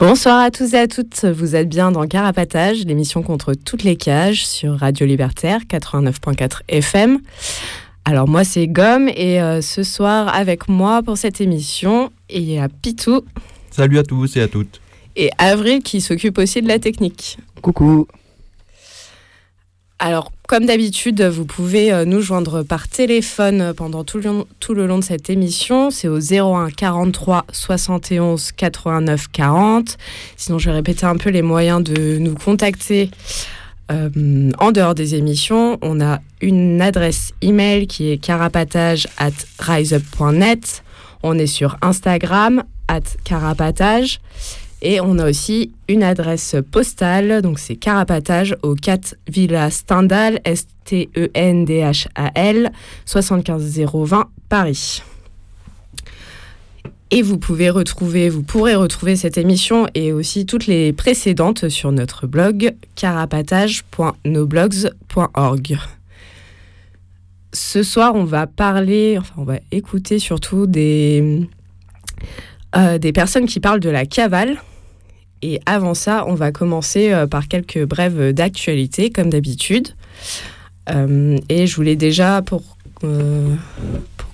Bonsoir à tous et à toutes, vous êtes bien dans Carapatage, l'émission contre toutes les cages sur Radio Libertaire 89.4 FM. Alors moi c'est Gomme et euh, ce soir avec moi pour cette émission il y a Pitou. Salut à tous et à toutes. Et Avril qui s'occupe aussi de la technique. Coucou. Alors, comme d'habitude, vous pouvez euh, nous joindre par téléphone pendant tout le, long, tout le long de cette émission. C'est au 01 43 71 89 40. Sinon, je vais répéter un peu les moyens de nous contacter euh, en dehors des émissions. On a une adresse email qui est carapatage at riseup.net. On est sur Instagram at carapatage. Et on a aussi une adresse postale, donc c'est Carapatage au 4 Villa Stendhal, S-T-E-N-D-H-A-L, 75020 Paris. Et vous pouvez retrouver, vous pourrez retrouver cette émission et aussi toutes les précédentes sur notre blog carapatage.noblogs.org. Ce soir, on va parler, enfin, on va écouter surtout des, euh, des personnes qui parlent de la cavale. Et avant ça, on va commencer euh, par quelques brèves d'actualité, comme d'habitude. Euh, et je voulais déjà, pour, euh,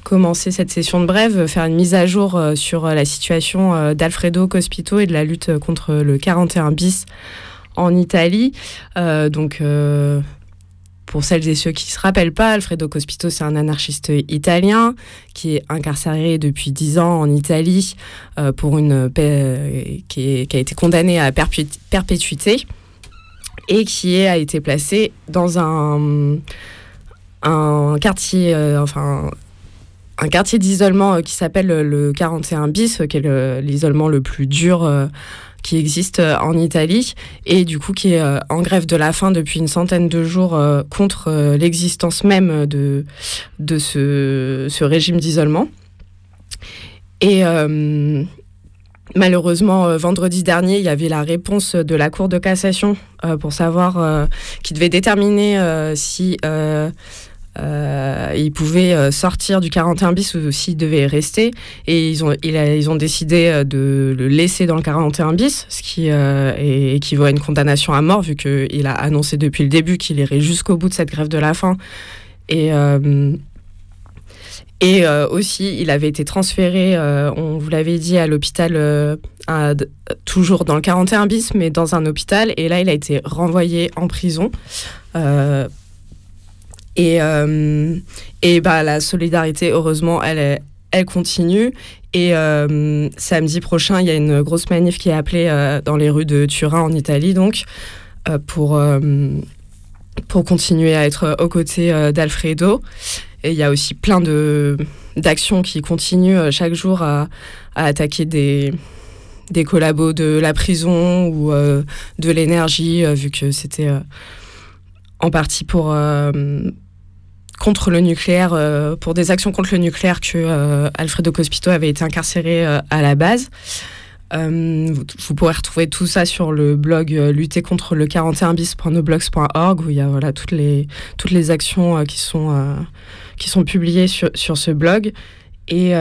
commencer cette session de brève, faire une mise à jour sur la situation d'Alfredo Cospito et de la lutte contre le 41 bis en Italie. Donc pour celles et ceux qui ne se rappellent pas, Alfredo Cospito, c'est un anarchiste italien qui est incarcéré depuis 10 ans en Italie euh, pour une paix, qui, a été condamné à perpétuité et qui a été placé dans un, un quartier, euh, enfin un quartier d'isolement euh, qui s'appelle le 41 bis, qui est l'isolement le, plus dur qui existe euh, en Italie et du coup qui est euh, en grève de la faim depuis une centaine de jours euh, contre l'existence même de, de ce, ce régime d'isolement. Et malheureusement, vendredi dernier, il y avait la réponse de la Cour de cassation pour savoir qui devait déterminer si euh, il pouvait euh, sortir du 41 bis ou s'il devait rester. Et ils ont, ils ont décidé euh, de le laisser dans le 41 bis, ce qui euh, équivaut à une condamnation à mort, vu qu'il a annoncé depuis le début qu'il irait jusqu'au bout de cette grève de la faim. Et. Et aussi, il avait été transféré, on vous l'avait dit, à l'hôpital, toujours dans le 41 bis, mais dans un hôpital. Et là, il a été renvoyé en prison. Et, euh, et bah, la solidarité, heureusement, elle, elle continue. Et euh, samedi prochain, il y a une grosse manif qui est appelée euh, dans les rues de Turin, en Italie, donc, pour, pour continuer à être aux côtés d'Alfredo. Et il y a aussi plein d'actions qui continuent chaque jour à, à attaquer des, des collabos de la prison ou de l'énergie, vu que c'était en partie pour contre le nucléaire, euh, pour des actions contre le nucléaire que euh, Alfredo Cospito avait été incarcéré euh, à la base. Vous, pourrez retrouver tout ça sur le blog lutter contre le 41 bis.noblogs.org où il y a voilà, toutes, les, toutes les actions qui, sont, qui sont publiées sur, sur ce blog. Et,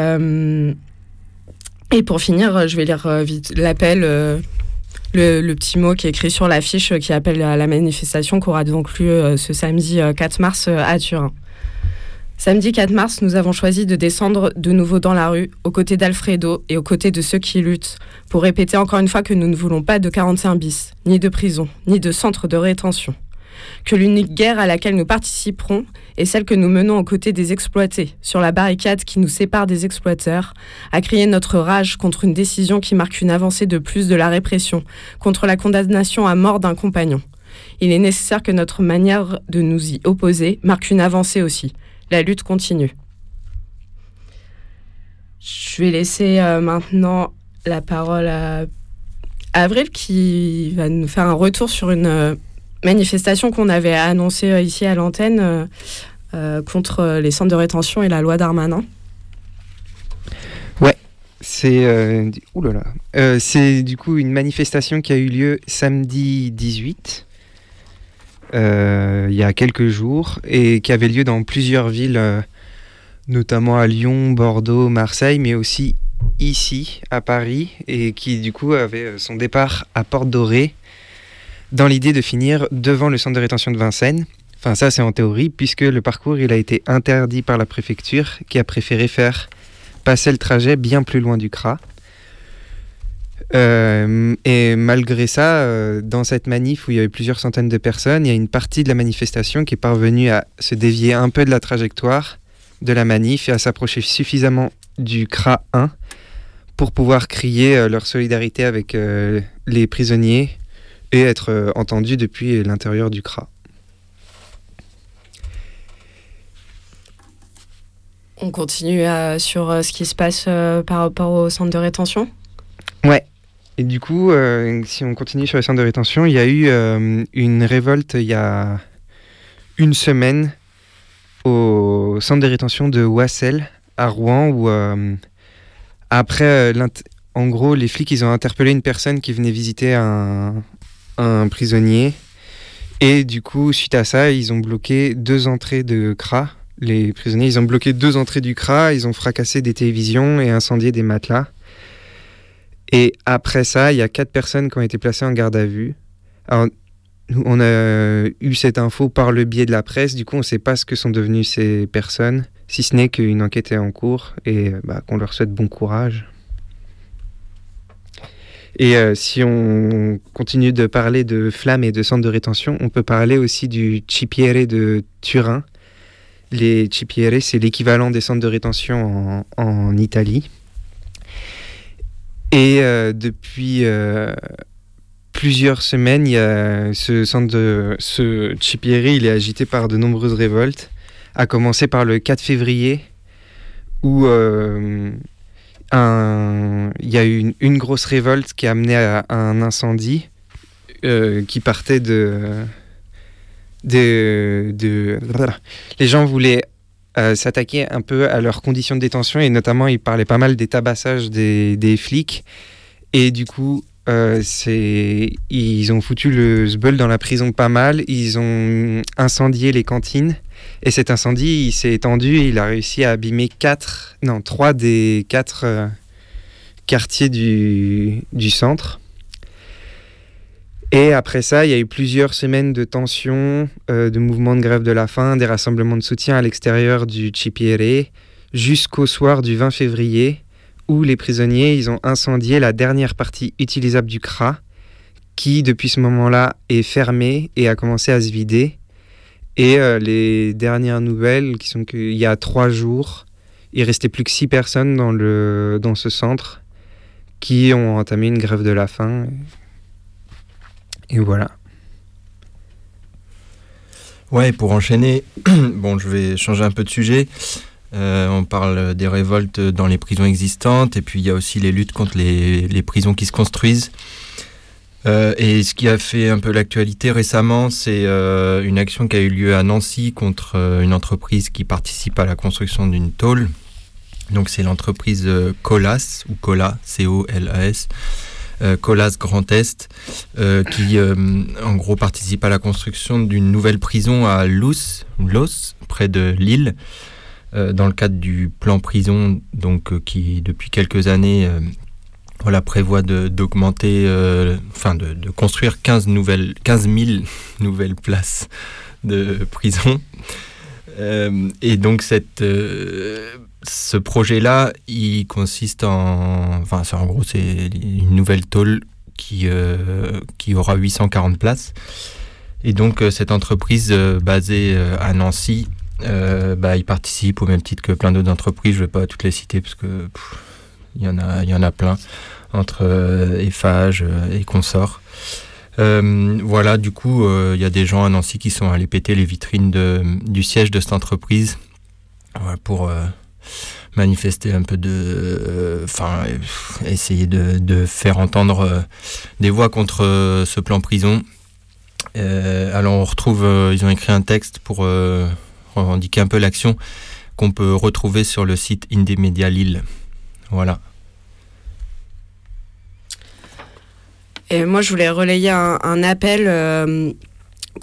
et pour finir, je vais lire vite l'appel. Le, le, petit mot qui est écrit sur l'affiche qui appelle à la manifestation qui aura donc lieu ce samedi 4 mars à Turin. Samedi 4 mars, nous avons choisi de descendre de nouveau dans la rue, aux côtés d'Alfredo et aux côtés de ceux qui luttent, pour répéter encore une fois que nous ne voulons pas de 41 bis, ni de prison, ni de centre de rétention. que l'unique guerre à laquelle nous participerons est celle que nous menons aux côtés des exploités, sur la barricade qui nous sépare des exploiteurs, à crier notre rage contre une décision qui marque une avancée de plus de la répression, contre la condamnation à mort d'un compagnon. Il est nécessaire que notre manière de nous y opposer marque une avancée aussi. La lutte continue. Je vais laisser euh, maintenant la parole à Avril qui va nous faire un retour sur une euh, manifestation qu'on avait annoncée euh, ici à l'antenne contre les centres de rétention et la loi Darmanin. Ouais, c'est c'est du coup une manifestation qui a eu lieu samedi 18 il y a quelques jours et qui avait lieu dans plusieurs villes notamment à Lyon, Bordeaux, Marseille, mais aussi ici, à Paris, et qui du coup avait euh, son départ à Porte Dorée, dans l'idée de finir devant le centre de rétention de Vincennes. Enfin ça c'est en théorie, puisque le parcours il a été interdit par la préfecture, qui a préféré faire passer le trajet bien plus loin du CRA. Euh, et malgré ça, euh, dans cette manif où il y avait plusieurs centaines de personnes, il y a une partie de la manifestation qui est parvenue à se dévier un peu de la trajectoire de la manif et à s'approcher suffisamment du CRA 1 pour pouvoir crier euh, leur solidarité avec les prisonniers et être entendus depuis l'intérieur du CRA. On continue sur ce qui se passe par rapport au centre de rétention? Ouais. Et du coup, si on continue sur le centre de rétention, il y a eu une révolte il y a une semaine au centre de rétention de Wassel à Rouen où euh, après, euh, en gros, les flics ils ont interpellé une personne qui venait visiter un, un prisonnier et du coup, suite à ça, ils ont bloqué deux entrées de CRA. Les prisonniers, ils ont bloqué deux entrées du CRA, ils ont fracassé des télévisions et incendié des matelas. Et après ça, il y a quatre personnes qui ont été placées en garde à vue. Alors, on a eu cette info par le biais de la presse, du coup on ne sait pas ce que sont devenues ces personnes, si ce n'est qu'une enquête est en cours et bah, qu'on leur souhaite bon courage. Et euh, si on continue de parler de flammes et de centres de rétention, on peut parler aussi du Cipiere de Turin. Les Cipiere, c'est l'équivalent des centres de rétention en, Italie. Et euh, depuis euh, plusieurs semaines, y a ce centre de ce Chipieri, il est agité par de nombreuses révoltes, à commencer par le 4 février, où euh, il y a eu une, grosse révolte qui a amené à, un incendie qui partait de, de, les gens voulaient euh, s'attaquer un peu à leurs conditions de détention et notamment ils parlaient pas mal des tabassages des, des flics. Et du coup euh, ils ont foutu le zbeul dans la prison pas mal, ils ont incendié les cantines. Et cet incendie il s'est étendu et il a réussi à abîmer quatre, non trois des quatre euh, quartiers du, du, centre. Et après ça, il y a eu plusieurs semaines de tensions, euh, de mouvements de grève de la faim, des rassemblements de soutien à l'extérieur du Cipiere, jusqu'au soir du 20 février, où les prisonniers ils ont incendié la dernière partie utilisable du CRA, qui depuis ce moment-là est fermée et a commencé à se vider. Et euh, les dernières nouvelles, qui sont qu'il y a trois jours, il restait plus que six personnes dans, le, dans ce centre qui ont entamé une grève de la faim. Et voilà. Ouais, pour enchaîner, bon, je vais changer un peu de sujet. Euh, on parle des révoltes dans les prisons existantes et puis il y a aussi les luttes contre les, prisons qui se construisent. Euh, et ce qui a fait un peu l'actualité récemment, c'est euh, une action qui a eu lieu à Nancy contre une entreprise qui participe à la construction d'une tôle. Donc c'est l'entreprise Colas ou Cola, C-O-L-A-S. Colas Grand Est, qui en gros participe à la construction d'une nouvelle prison à Los, Los près de Lille. Euh, dans le cadre du plan prison, donc euh, qui depuis quelques années euh, voilà, prévoit d'augmenter, enfin de, construire 15, nouvelles, 15 000 nouvelles places de prison. et donc cette, ce projet-là, il consiste en, enfin en gros c'est une nouvelle tôle qui, qui aura 840 places Et donc cette entreprise basée à Nancy, bah, il participe au même titre que plein d'autres entreprises. Je ne vais pas toutes les citer parce que il y en a, y en a plein entre Eiffage et consorts. voilà, du coup, il y a des gens à Nancy qui sont allés péter les vitrines de, du siège de cette entreprise pour manifester un peu de, euh, enfin, essayer de, faire entendre euh, des voix contre euh, ce plan prison. alors on retrouve, ils ont écrit un texte pour revendiquer un peu l'action qu'on peut retrouver sur le site Indie Lille. Voilà. Et moi, je voulais relayer un, appel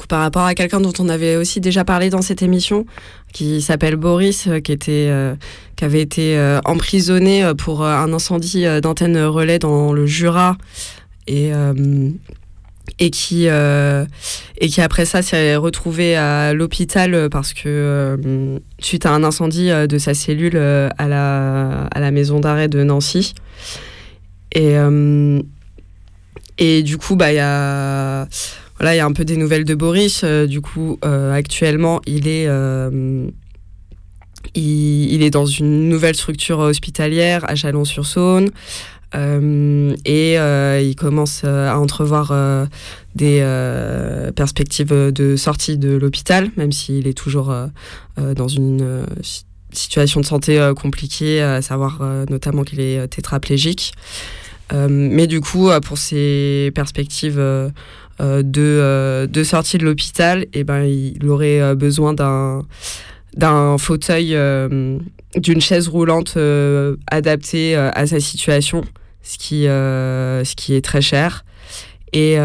par rapport à quelqu'un dont on avait aussi déjà parlé dans cette émission, qui s'appelle Boris, euh, qui, était, euh, avait été euh, emprisonné pour un incendie d'antenne relais dans le Jura. Et, qui, après ça, s'est retrouvé à l'hôpital parce que, suite à un incendie de sa cellule à, la, maison d'arrêt de Nancy. Et, et du coup, bah, il y a voilà, il y a un peu des nouvelles de Boris. Euh, du coup, euh, actuellement, il est, euh, il, est dans une nouvelle structure hospitalière à Chalon-sur-Saône. et il commence à entrevoir des perspectives de sortie de l'hôpital, même s'il est toujours dans une situation de santé compliquée, à savoir notamment qu'il est tétraplégique. mais du coup, pour ses perspectives de, euh, de sortie de l'hôpital, et ben, il aurait euh, besoin d'un d'un fauteuil, d'une chaise roulante adaptée à sa situation, ce qui, ce qui est très cher. Et,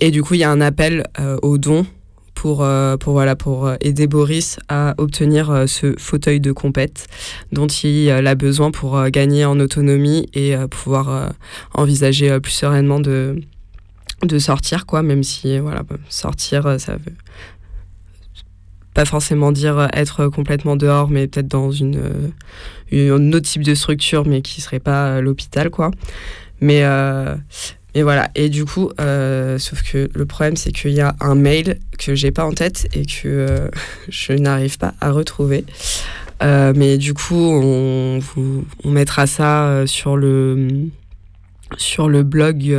et du coup, il y a un appel aux dons pour, pour, voilà, pour aider Boris à obtenir ce fauteuil de compète dont il a besoin pour gagner en autonomie et pouvoir envisager plus sereinement de, de sortir, quoi, même si, voilà, sortir, euh, ça veut pas forcément dire euh, être complètement dehors, mais peut-être dans une, euh, une, autre type de structure, mais qui serait pas l'hôpital, quoi. Mais, mais voilà. Et du coup, sauf que le problème, c'est qu'il y a un mail que j'ai pas en tête et que je n'arrive pas à retrouver. mais du coup, on, on mettra ça sur le, sur le blog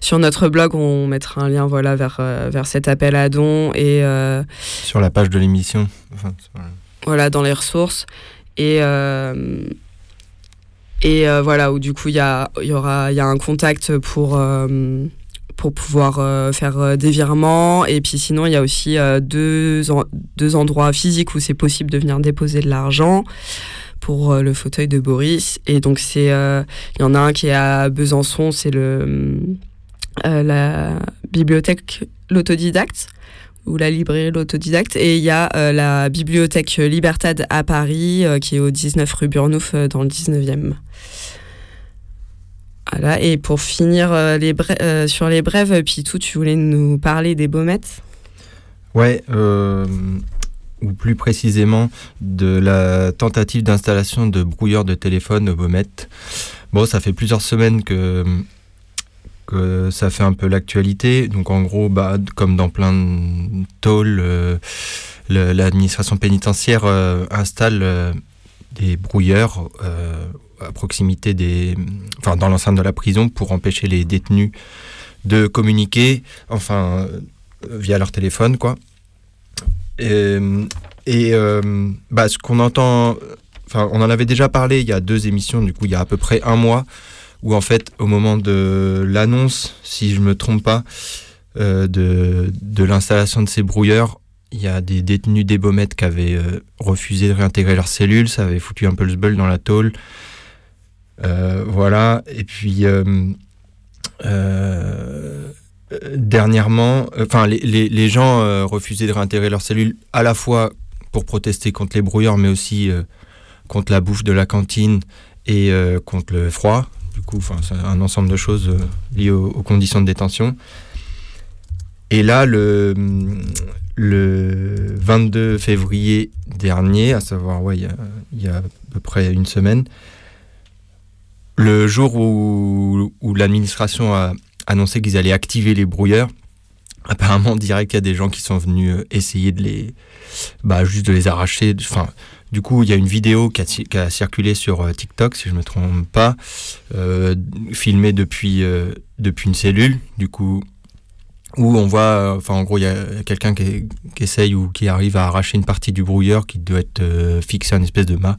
sur notre blog, on mettra un lien voilà, vers, euh, vers cet appel à dons. Et, euh, sur la page de l'émission. voilà, dans les ressources. Et, euh, et voilà, où du coup, il y, a, y, aura, y a un contact pour, pour pouvoir faire des virements. Et puis sinon, il y a aussi deux, deux endroits physiques où c'est possible de venir déposer de l'argent pour le fauteuil de Boris. Et donc, c'est, il y en a un qui est à Besançon, c'est le, euh, la bibliothèque L'autodidacte ou la librairie L'autodidacte. Et il y a euh, la bibliothèque Libertad à Paris, euh, qui est au 19 rue Burnouf, dans le 19e. Voilà, et pour finir les sur les brèves, Pitou, tu voulais nous parler des baumettes? Ouais, ou plus précisément de la tentative d'installation de brouilleurs de téléphone aux baumettes. Bon, ça fait plusieurs semaines que que ça fait un peu l'actualité. Donc en gros, bah, comme dans plein de tôles, euh, l'administration pénitentiaire euh, installe euh, des brouilleurs à proximité des, enfin dans l'enceinte de la prison pour empêcher les détenus de communiquer, enfin via leur téléphone, quoi. Et, et bah, ce qu'on entend, enfin on en avait déjà parlé il y a deux émissions, du coup il y a à peu près un mois où en fait, au moment de l'annonce, si je me trompe pas, euh, de, de l'installation de ces brouilleurs, il y a des détenus des Baumettes qui avaient euh, refusé de réintégrer leurs cellules, ça avait foutu un peu le sbeul dans la tôle. Euh, voilà, et puis dernièrement, enfin les, les, gens refusaient de réintégrer leurs cellules à la fois pour protester contre les brouilleurs, mais aussi contre la bouffe de la cantine et contre le froid du coup, c'est un ensemble de choses euh, liées aux, conditions de détention. Et là, le, le 22 février dernier, à savoir, ouais, il y, a, à peu près une semaine, le jour où, où l'administration a annoncé qu'ils allaient activer les brouilleurs, apparemment, on dirait qu'il y a des gens qui sont venus essayer de les, bah, juste de les arracher. Enfin, du coup, il y a une vidéo qui a, circulé sur TikTok, si je ne me trompe pas, filmée depuis, depuis une cellule. Du coup, où on voit, enfin en gros, il y a quelqu'un qui, essaye ou qui arrive à arracher une partie du brouilleur qui doit être fixé à une espèce de mât.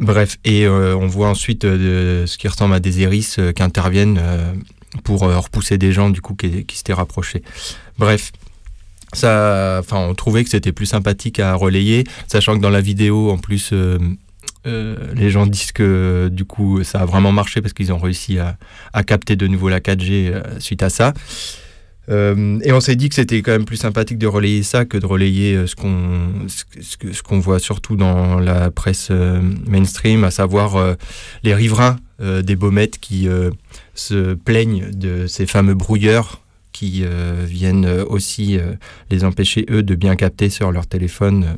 Bref, et euh, on voit ensuite euh, ce qui ressemble à des hérisses euh, qui interviennent pour repousser des gens du coup qui, s'étaient rapprochés. Bref, ça, enfin, on trouvait que c'était plus sympathique à relayer, sachant que dans la vidéo, en plus, les gens disent que du coup, ça a vraiment marché parce qu'ils ont réussi à, à, capter de nouveau la 4G suite à ça. Euh, et on s'est dit que c'était quand même plus sympathique de relayer ça que de relayer euh, ce qu'on ce, qu'on voit surtout dans la presse euh, mainstream, à savoir les riverains des Baumettes qui se plaignent de ces fameux brouilleurs qui viennent aussi les empêcher, eux, de bien capter sur leur téléphone.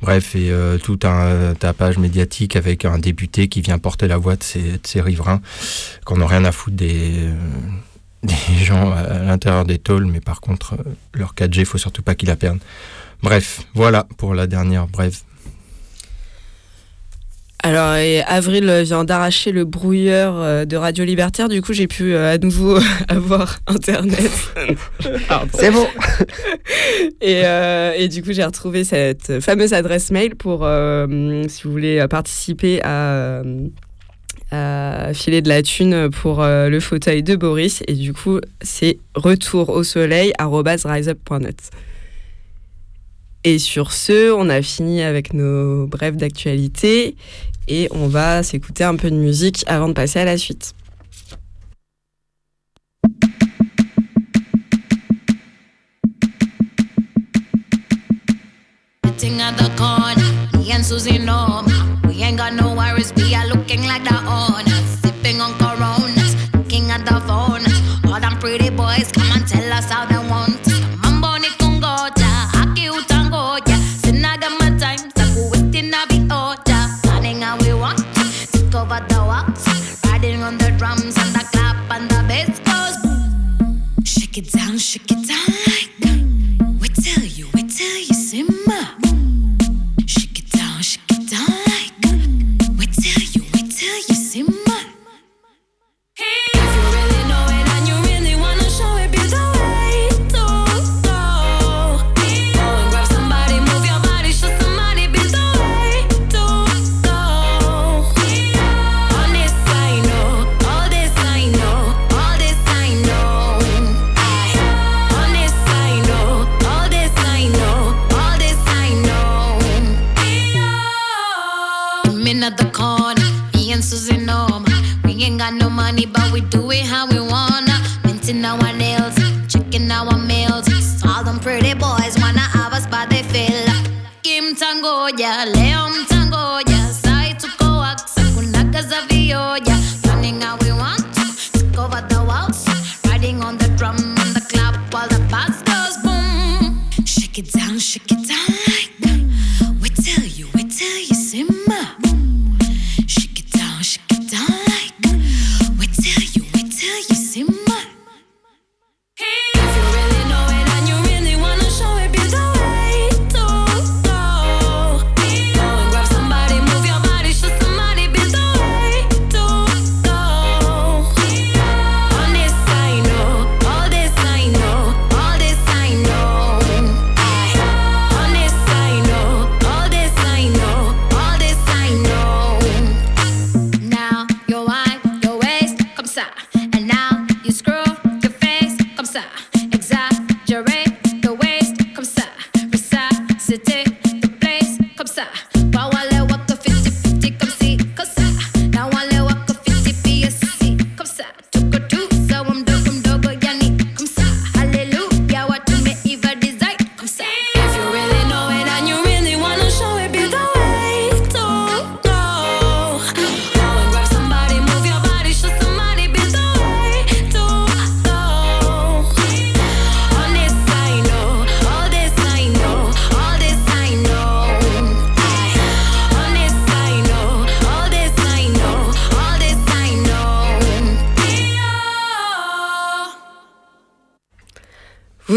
Bref, et tout un tapage médiatique avec un député qui vient porter la voix de ces, de ces riverains, qu'on n'a rien à foutre des, des gens à l'intérieur des tôles, mais par contre, euh, leur 4G, il faut surtout pas qu'ils la perdent. Bref, voilà pour la dernière brève. Alors, Avril vient d'arracher le brouilleur euh, de Radio Libertaire, du coup, j'ai pu euh, à nouveau avoir Internet. C'est bon et, et, du coup, j'ai retrouvé cette fameuse adresse mail pour, si vous voulez participer à filer de la thune pour euh, le fauteuil de Boris. Et du coup, c'est retour au soleil riseup.net. Et sur ce, on a fini avec nos brèves d'actualité et on va s'écouter un peu de musique avant de passer à la suite. Pretty boys come and tell us how they want. Mambo ni kungoja, haki utangoja. Sinaga my time, saku waiting na be oja. Oh, Planning how we want, take over the walks. Riding on the drums and the clap and the bass goes. Shake it down, shake it down in the corner, me and Susan Norm. We ain't got no money, but we do it how we want.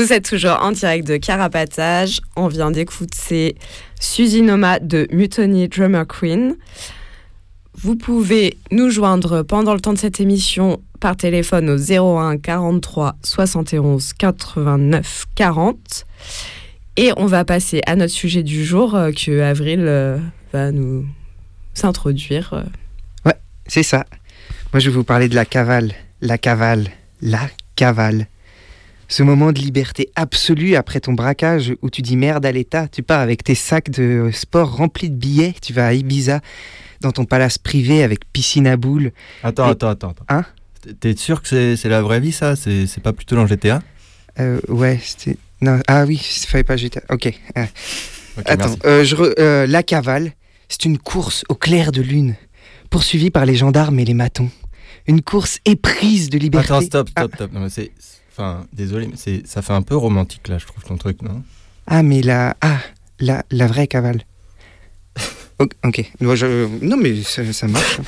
Vous êtes toujours en direct de Carapatage. On vient d'écouter Suzy Noma de Mutiny Drummer Queen. Vous pouvez nous joindre pendant le temps de cette émission par téléphone au 01 43 71 89 40. Et on va passer à notre sujet du jour euh, que Avril euh, va nous s'introduire. Ouais, c'est ça. Moi, je vais vous parler de la cavale. La cavale. La cavale. Ce moment de liberté absolue après ton braquage où tu dis merde à l'État, tu pars avec tes sacs de sport remplis de billets, tu vas à Ibiza dans ton palace privé avec piscine à boules. Attends, Et- attends, attends. attends. Hein? T'es sûr que c'est la vraie vie, ça? C'est c'est pas plutôt dans GTA Euh, ouais, c'était. Non, ah oui, il fallait pas jeter. Ok. euh, Attends, euh, je re- euh, la cavale, c'est une course au clair de lune, poursuivie par les gendarmes et les matons. Une course éprise de liberté. Attends, stop, Ah. stop, stop. Non, mais c'est. Enfin, désolé, mais c'est- ça fait un peu romantique, là, je trouve, ton truc, non? Ah, mais la, ah, la, la vraie cavale. Ok, je- non, mais ça, ça marche.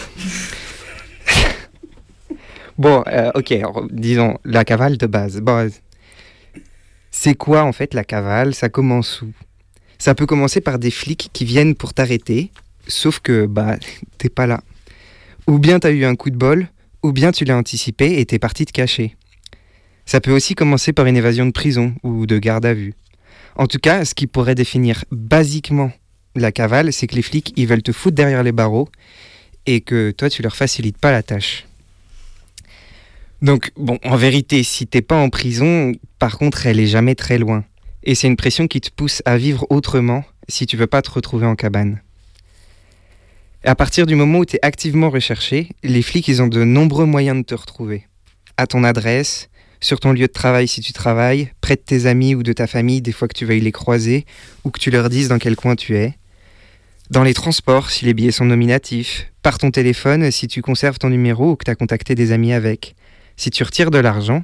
bon, euh, ok, alors, disons la cavale de base. Bon, euh, c'est quoi en fait la cavale? Ça commence où? Ça peut commencer par des flics qui viennent pour t'arrêter, sauf que bah t'es pas là. Ou bien t'as eu un coup de bol, ou bien tu l'as anticipé et t'es parti te cacher. Ça peut aussi commencer par une évasion de prison ou de garde à vue. En tout cas, ce qui pourrait définir basiquement la cavale, c'est que les flics, ils veulent te foutre derrière les barreaux et que toi, tu leur facilites pas la tâche. Donc, bon, en vérité, si t'es pas en prison, par contre, elle est jamais très loin. Et c'est une pression qui te pousse à vivre autrement si tu veux pas te retrouver en cabane. À partir du moment où tu es activement recherché, les flics, ils ont de nombreux moyens de te retrouver. À ton adresse, sur ton lieu de travail si tu travailles, près de tes amis ou de ta famille des fois que tu veuilles les croiser ou que tu leur dises dans quel coin tu es. Dans les transports si les billets sont nominatifs, par ton téléphone si tu conserves ton numéro ou que tu as contacté des amis avec. Si tu retires de l'argent,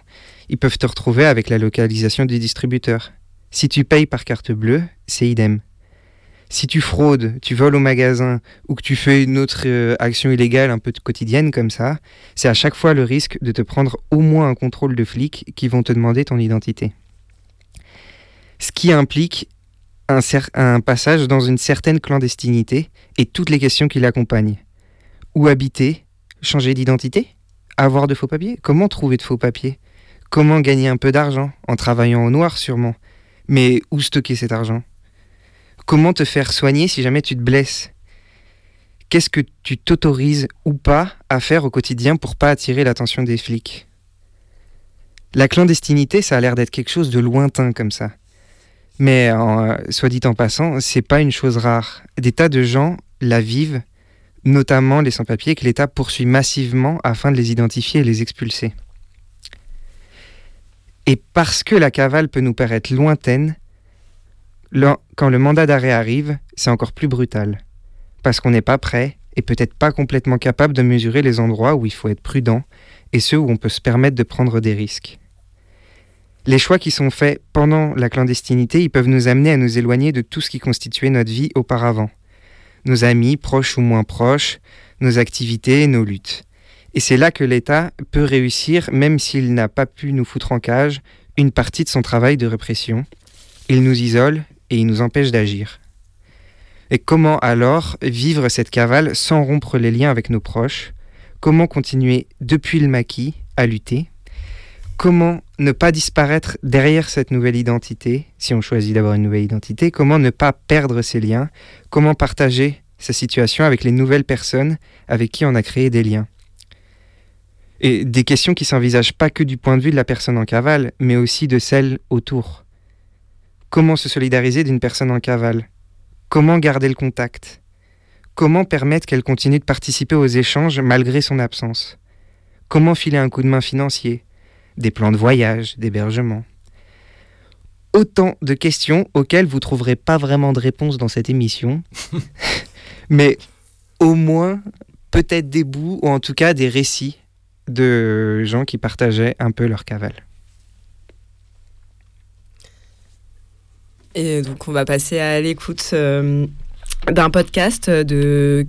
ils peuvent te retrouver avec la localisation du distributeur. Si tu payes par carte bleue, c'est idem. Si tu fraudes, tu voles au magasin ou que tu fais une autre euh, action illégale un peu quotidienne comme ça, c'est à chaque fois le risque de te prendre au moins un contrôle de flics qui vont te demander ton identité. Ce qui implique un, un passage dans une certaine clandestinité et toutes les questions qui l'accompagnent. Où habiter Changer d'identité Avoir de faux papiers? Comment trouver de faux papiers? Comment gagner un peu d'argent En travaillant au noir sûrement? Mais où stocker cet argent? Comment te faire soigner si jamais tu te blesses? Qu'est-ce que tu t'autorises ou pas à faire au quotidien pour pas attirer l'attention des flics? La clandestinité, ça a l'air d'être quelque chose de lointain comme ça. Mais en, soit dit en passant, c'est pas une chose rare. Des tas de gens la vivent, notamment les sans-papiers que l'État poursuit massivement afin de les identifier et les expulser. Et parce que la cavale peut nous paraître lointaine, le- quand le mandat d'arrêt arrive, c'est encore plus brutal. Parce qu'on n'est pas prêt et peut-être pas complètement capable de mesurer les endroits où il faut être prudent et ceux où on peut se permettre de prendre des risques. Les choix qui sont faits pendant la clandestinité, ils peuvent nous amener à nous éloigner de tout ce qui constituait notre vie auparavant. Nos amis, proches ou moins proches, nos activités, nos luttes. Et c'est là que l'État peut réussir, même s'il n'a pas pu nous foutre en cage, une partie de son travail de répression. Il nous isole et il nous empêche d'agir. Et comment alors vivre cette cavale sans rompre les liens avec nos proches? Comment continuer depuis le maquis à lutter? Comment ne pas disparaître derrière cette nouvelle identité, si on choisit d'avoir une nouvelle identité? Comment ne pas perdre ses liens? Comment partager sa situation avec les nouvelles personnes avec qui on a créé des liens? Et des questions qui s'envisagent pas que du point de vue de la personne en cavale, mais aussi de celle autour. Comment se solidariser d'une personne en cavale? Comment garder le contact? Comment permettre qu'elle continue de participer aux échanges malgré son absence? Comment filer un coup de main financier? Des plans de voyage, d'hébergement? Autant de questions auxquelles vous trouverez pas vraiment de réponse dans cette émission, mais au moins peut-être des bouts ou en tout cas des récits de gens qui partageaient un peu leur cavale. Et donc, on va passer à l'écoute euh, d'un podcast de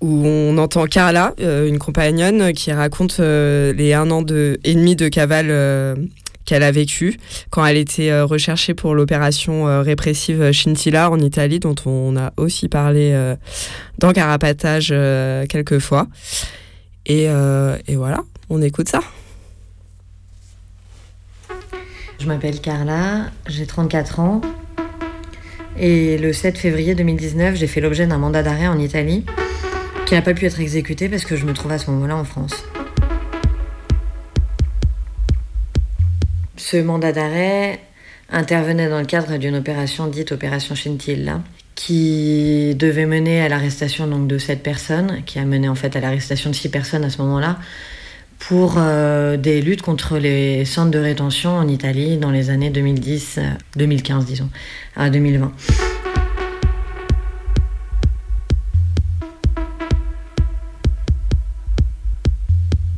où on entend Carla, euh, une compagnonne, qui raconte euh, les un an de, et demi de cavale euh, qu'elle a vécu quand elle était recherchée pour l'opération répressive Scintilla en Italie, dont on a aussi parlé dans Carapatage quelques fois. Et voilà, on écoute ça. Je m'appelle Carla, j'ai 34 ans. Et le 7 février 2019, j'ai fait l'objet d'un mandat d'arrêt en Italie qui n'a pas pu être exécuté parce que je me trouve à ce moment-là en France. Ce mandat d'arrêt intervenait dans le cadre d'une opération dite opération Scintilla, qui devait mener à l'arrestation donc de sept personnes, qui a mené en fait à l'arrestation de six personnes à ce moment-là, pour euh, des luttes contre les centres de rétention en Italie dans les années 2010, 2015 euh, disons, à 2020.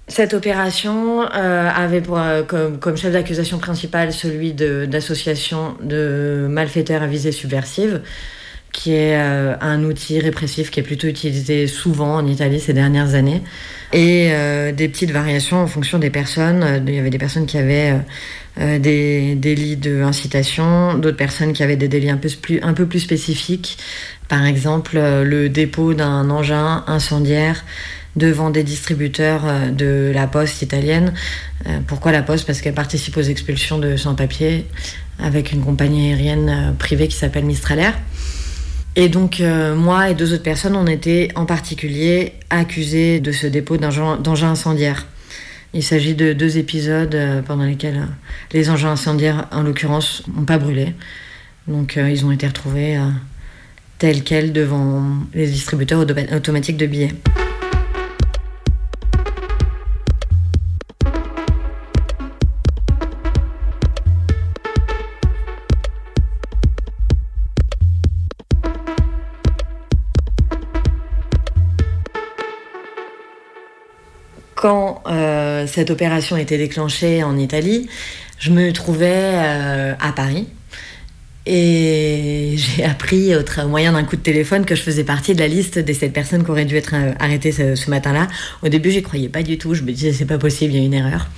Cette opération euh, avait pour, comme, chef d'accusation principal celui d'association de, de, malfaiteurs à visée subversive, qui est un outil répressif qui est plutôt utilisé souvent en Italie ces dernières années et euh, des petites variations en fonction des personnes. Euh, il y avait des personnes qui avaient euh, des délits d'incitation, d'autres personnes qui avaient des délits un peu plus, un peu plus spécifiques. Par exemple, le dépôt d'un engin incendiaire devant des distributeurs de la poste italienne. Pourquoi la poste? Parce qu'elle participe aux expulsions de sans-papiers avec une compagnie aérienne privée qui s'appelle Mistralair. Et donc, euh, moi et deux autres personnes, on était en particulier accusés de ce dépôt d'engins incendiaires. Il s'agit de deux épisodes euh, pendant lesquels euh, les engins incendiaires, en l'occurrence, n'ont pas brûlé. Donc, ils ont été retrouvés tels quels devant les distributeurs automatiques de billets. Quand euh, cette opération était déclenchée en Italie, je me trouvais euh, à Paris. Et j'ai appris au, moyen d'un coup de téléphone que je faisais partie de la liste des sept personnes qui auraient dû être euh, arrêtées ce, matin-là. Au début, j'y croyais pas du tout. Je me disais, c'est pas possible, il y a une erreur.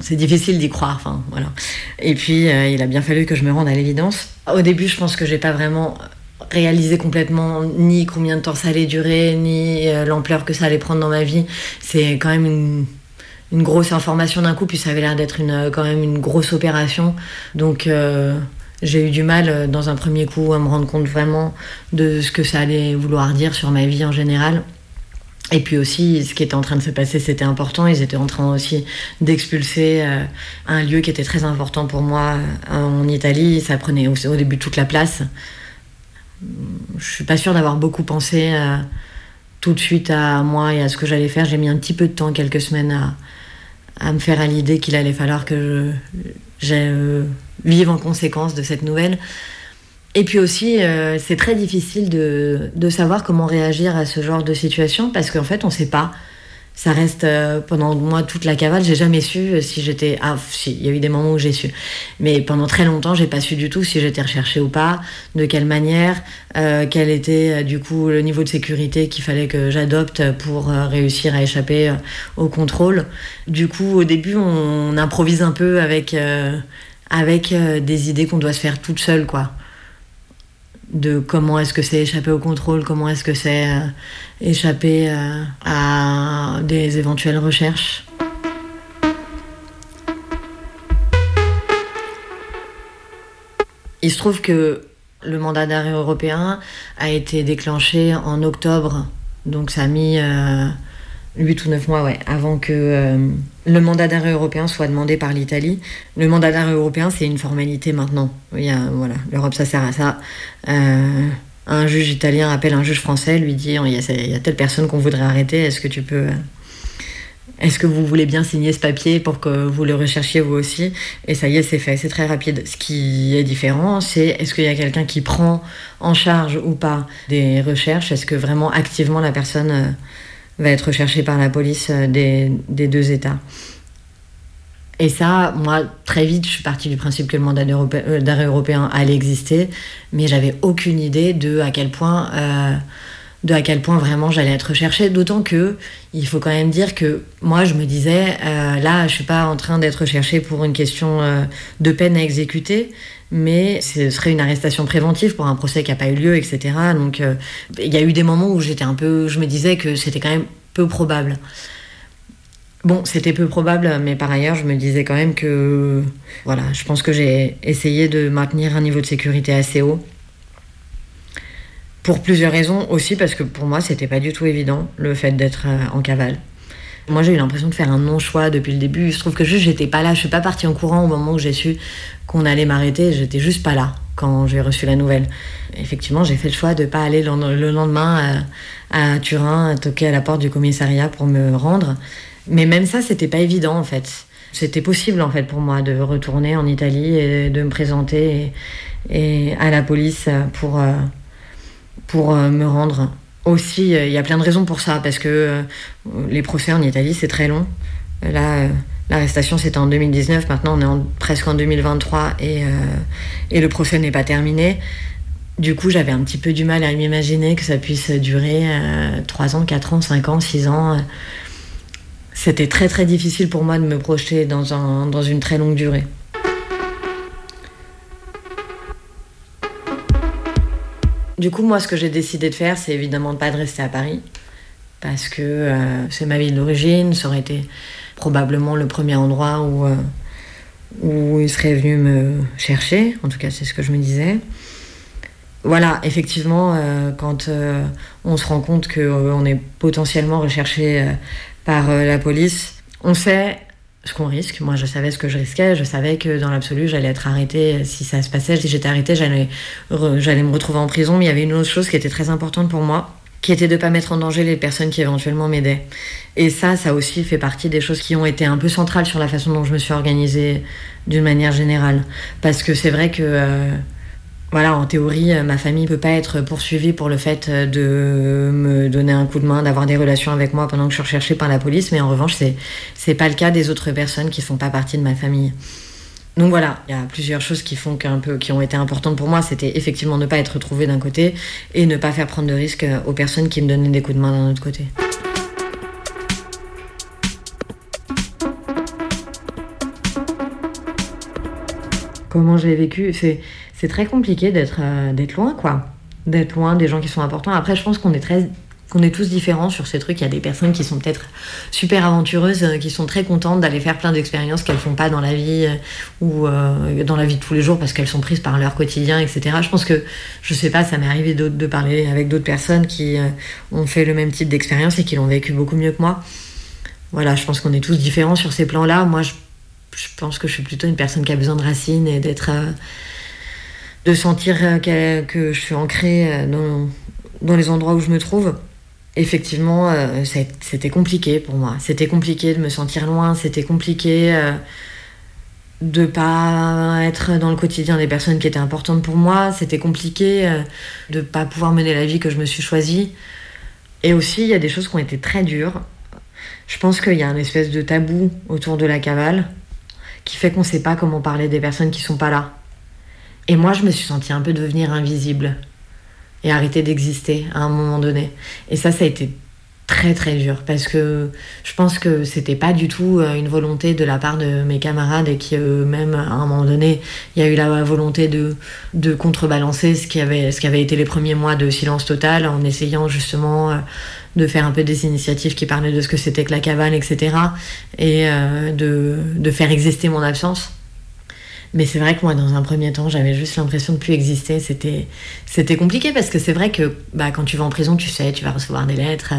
C'est difficile d'y croire, enfin voilà. Et puis, il a bien fallu que je me rende à l'évidence. Au début, je pense que j'ai pas vraiment réaliser complètement ni combien de temps ça allait durer, ni euh, l'ampleur que ça allait prendre dans ma vie. C'est quand même une, grosse information d'un coup, puis ça avait l'air d'être une, quand même une grosse opération. Donc euh, j'ai eu du mal euh, dans un premier coup à me rendre compte vraiment de ce que ça allait vouloir dire sur ma vie en général. Et puis aussi, ce qui était en train de se passer, c'était important. Ils étaient en train aussi d'expulser un lieu qui était très important pour moi en Italie. Ça prenait au début toute la place je suis pas sûre d'avoir beaucoup pensé euh, tout de suite à moi et à ce que j'allais faire. J'ai mis un petit peu de temps, quelques semaines, à, à me faire à l'idée qu'il allait falloir que je, euh, vive en conséquence de cette nouvelle. Et puis aussi, euh, c'est très difficile de, de, savoir comment réagir à ce genre de situation parce qu'en fait, on ne sait pas ça reste euh, pendant moi toute la cavale j'ai jamais su euh, si j'étais ah si il y a eu des moments où j'ai su. Mais pendant très longtemps j'ai pas su du tout si j'étais recherchée ou pas de quelle manière euh, quel était du coup le niveau de sécurité qu'il fallait que j'adopte pour réussir à échapper au contrôle. Du coup au début on, improvise un peu avec avec des idées qu'on doit se faire toute seule quoi de comment est-ce que c'est échapper au contrôle, comment est-ce que c'est euh, échapper euh, à des éventuelles recherches. Il se trouve que le mandat d'arrêt européen a été déclenché en octobre, donc ça a mis euh, 8 ou 9 mois, ouais, avant que euh, le mandat d'arrêt européen soit demandé par l'Italie. Le mandat d'arrêt européen, c'est une formalité maintenant. Il voilà, l'Europe, ça sert à ça. Euh, un juge italien appelle un juge français, lui dit il y, a, y a telle personne qu'on voudrait arrêter, est-ce que tu peux. Euh, est-ce que vous voulez bien signer ce papier pour que vous le recherchiez vous aussi? Et ça y est, c'est fait, c'est très rapide. Ce qui est différent, c'est est-ce qu'il y a quelqu'un qui prend en charge ou pas des recherches? Est-ce que vraiment activement la personne va être recherché par la police euh, des, deux États. Et ça, moi, très vite, je suis partie du principe que le mandat euh, d'arrêt européen allait exister, mais j'avais aucune idée de à quel point euh, de à quel point vraiment j'allais être recherchée. D'autant que il faut quand même dire que moi je me disais là je suis pas en train d'être recherchée pour une question de peine à exécuter, mais ce serait une arrestation préventive pour un procès qui n'a pas eu lieu, etc. Donc euh, il y a eu des moments où j'étais un peu, je me disais que c'était quand même peu probable. Bon, c'était peu probable, mais par ailleurs, je me disais quand même que, voilà, je pense que j'ai essayé de maintenir un niveau de sécurité assez haut pour plusieurs raisons aussi, parce que pour moi, c'était pas du tout évident le fait d'être euh, en cavale. Moi, j'ai eu l'impression de faire un non-choix depuis le début. Je trouve que juste, j'étais pas là. Je suis pas partie en courant au moment où j'ai su qu'on allait m'arrêter. J'étais juste pas là quand j'ai reçu la nouvelle. Effectivement, j'ai fait le choix de pas aller le lendemain à, à Turin, toquer à la porte du commissariat pour me rendre. Mais même ça, c'était pas évident en fait. C'était possible en fait pour moi de retourner en Italie et de me présenter à la police pour. Euh, pour euh, me rendre. Aussi, euh, il y a plein de raisons pour ça, parce que euh, les procès en Italie, c'est très long. Là, l'arrestation, c'était en 2019, maintenant on est presque en 2023 et, le procès n'est pas terminé. Du coup, j'avais un petit peu du mal à m'imaginer que ça puisse durer 3 ans, 4 ans, 5 ans, 6 ans. C'était très très difficile pour moi de me projeter dans une très longue durée. Du coup, moi, ce que j'ai décidé de faire, c'est évidemment de pas de rester à Paris. Parce que euh, c'est ma ville d'origine, ça aurait été probablement le premier endroit où, euh, où il serait venu me chercher. En tout cas, c'est ce que je me disais. Voilà, effectivement, euh, quand on se rend compte qu'on est potentiellement recherché par la police, on sait ce qu'on risque. Moi, je savais ce que je risquais. Je savais que dans l'absolu, j'allais être arrêtée si ça se passait. Si j'étais arrêtée, j'allais, j'allais me retrouver en prison. Mais il y avait une autre chose qui était très importante pour moi, qui était de ne pas mettre en danger les personnes qui éventuellement m'aidaient. Et ça, ça aussi fait partie des choses qui ont été un peu centrales sur la façon dont je me suis organisée d'une manière générale. Parce que c'est vrai que... Euh, voilà, en théorie, euh, ma famille peut pas être poursuivie pour le fait euh, de me donner un coup de main, d'avoir des relations avec moi pendant que je suis recherchée par la police, mais en revanche, c'est n'est pas le cas des autres personnes qui font pas partie de ma famille. Donc voilà, il y a plusieurs choses qui font qu'un peu, qui ont été importantes pour moi. C'était effectivement ne pas être retrouvée d'un côté et ne pas faire prendre de risques euh, aux personnes qui me donnaient des coups de main d'un autre côté. Comment j'ai vécu C'est c'est très compliqué d'être euh, d'être loin, quoi. D'être loin des gens qui sont importants. Après, je pense qu'on est très qu'on est tous différents sur ces trucs. Il y a des personnes qui sont peut-être super aventureuses, euh, qui sont très contentes d'aller faire plein d'expériences qu'elles font pas dans la vie euh, ou dans la vie de tous les jours parce qu'elles sont prises par leur quotidien, etc. Je pense que, je sais pas, ça m'est arrivé de parler avec d'autres personnes qui ont fait le même type d'expérience et qui l'ont vécu beaucoup mieux que moi. Voilà, je pense qu'on est tous différents sur ces plans-là. Moi, je, je, pense que je suis plutôt une personne qui a besoin de racines et d'être de sentir euh, que, je suis ancrée euh, dans, les endroits où je me trouve. Effectivement, euh, c'était compliqué pour moi. C'était compliqué de me sentir loin, c'était compliqué de pas être dans le quotidien des personnes qui étaient importantes pour moi, c'était compliqué de pas pouvoir mener la vie que je me suis choisie. Et aussi, il y a des choses qui ont été très dures. Je pense qu'il y a un espèce de tabou autour de la cavale qui fait qu'on ne sait pas comment parler des personnes qui sont pas là. Et moi, je me suis sentie un peu devenir invisible et arrêter d'exister à un moment donné. Et ça, ça a été très très dur parce que je pense que c'était pas du tout euh, une volonté de la part de mes camarades et qui eux-mêmes à un moment donné il y a eu la volonté de, de contrebalancer ce qui avait ce qui avait été les premiers mois de silence total en essayant justement euh, de faire un peu des initiatives qui parlaient de ce que c'était que la cavale etc et euh, de, de faire exister mon absence mais c'est vrai que moi, dans un premier temps, j'avais juste l'impression de plus exister. C'était, c'était compliqué parce que c'est vrai que bah, quand tu vas en prison, tu sais, tu vas recevoir des lettres,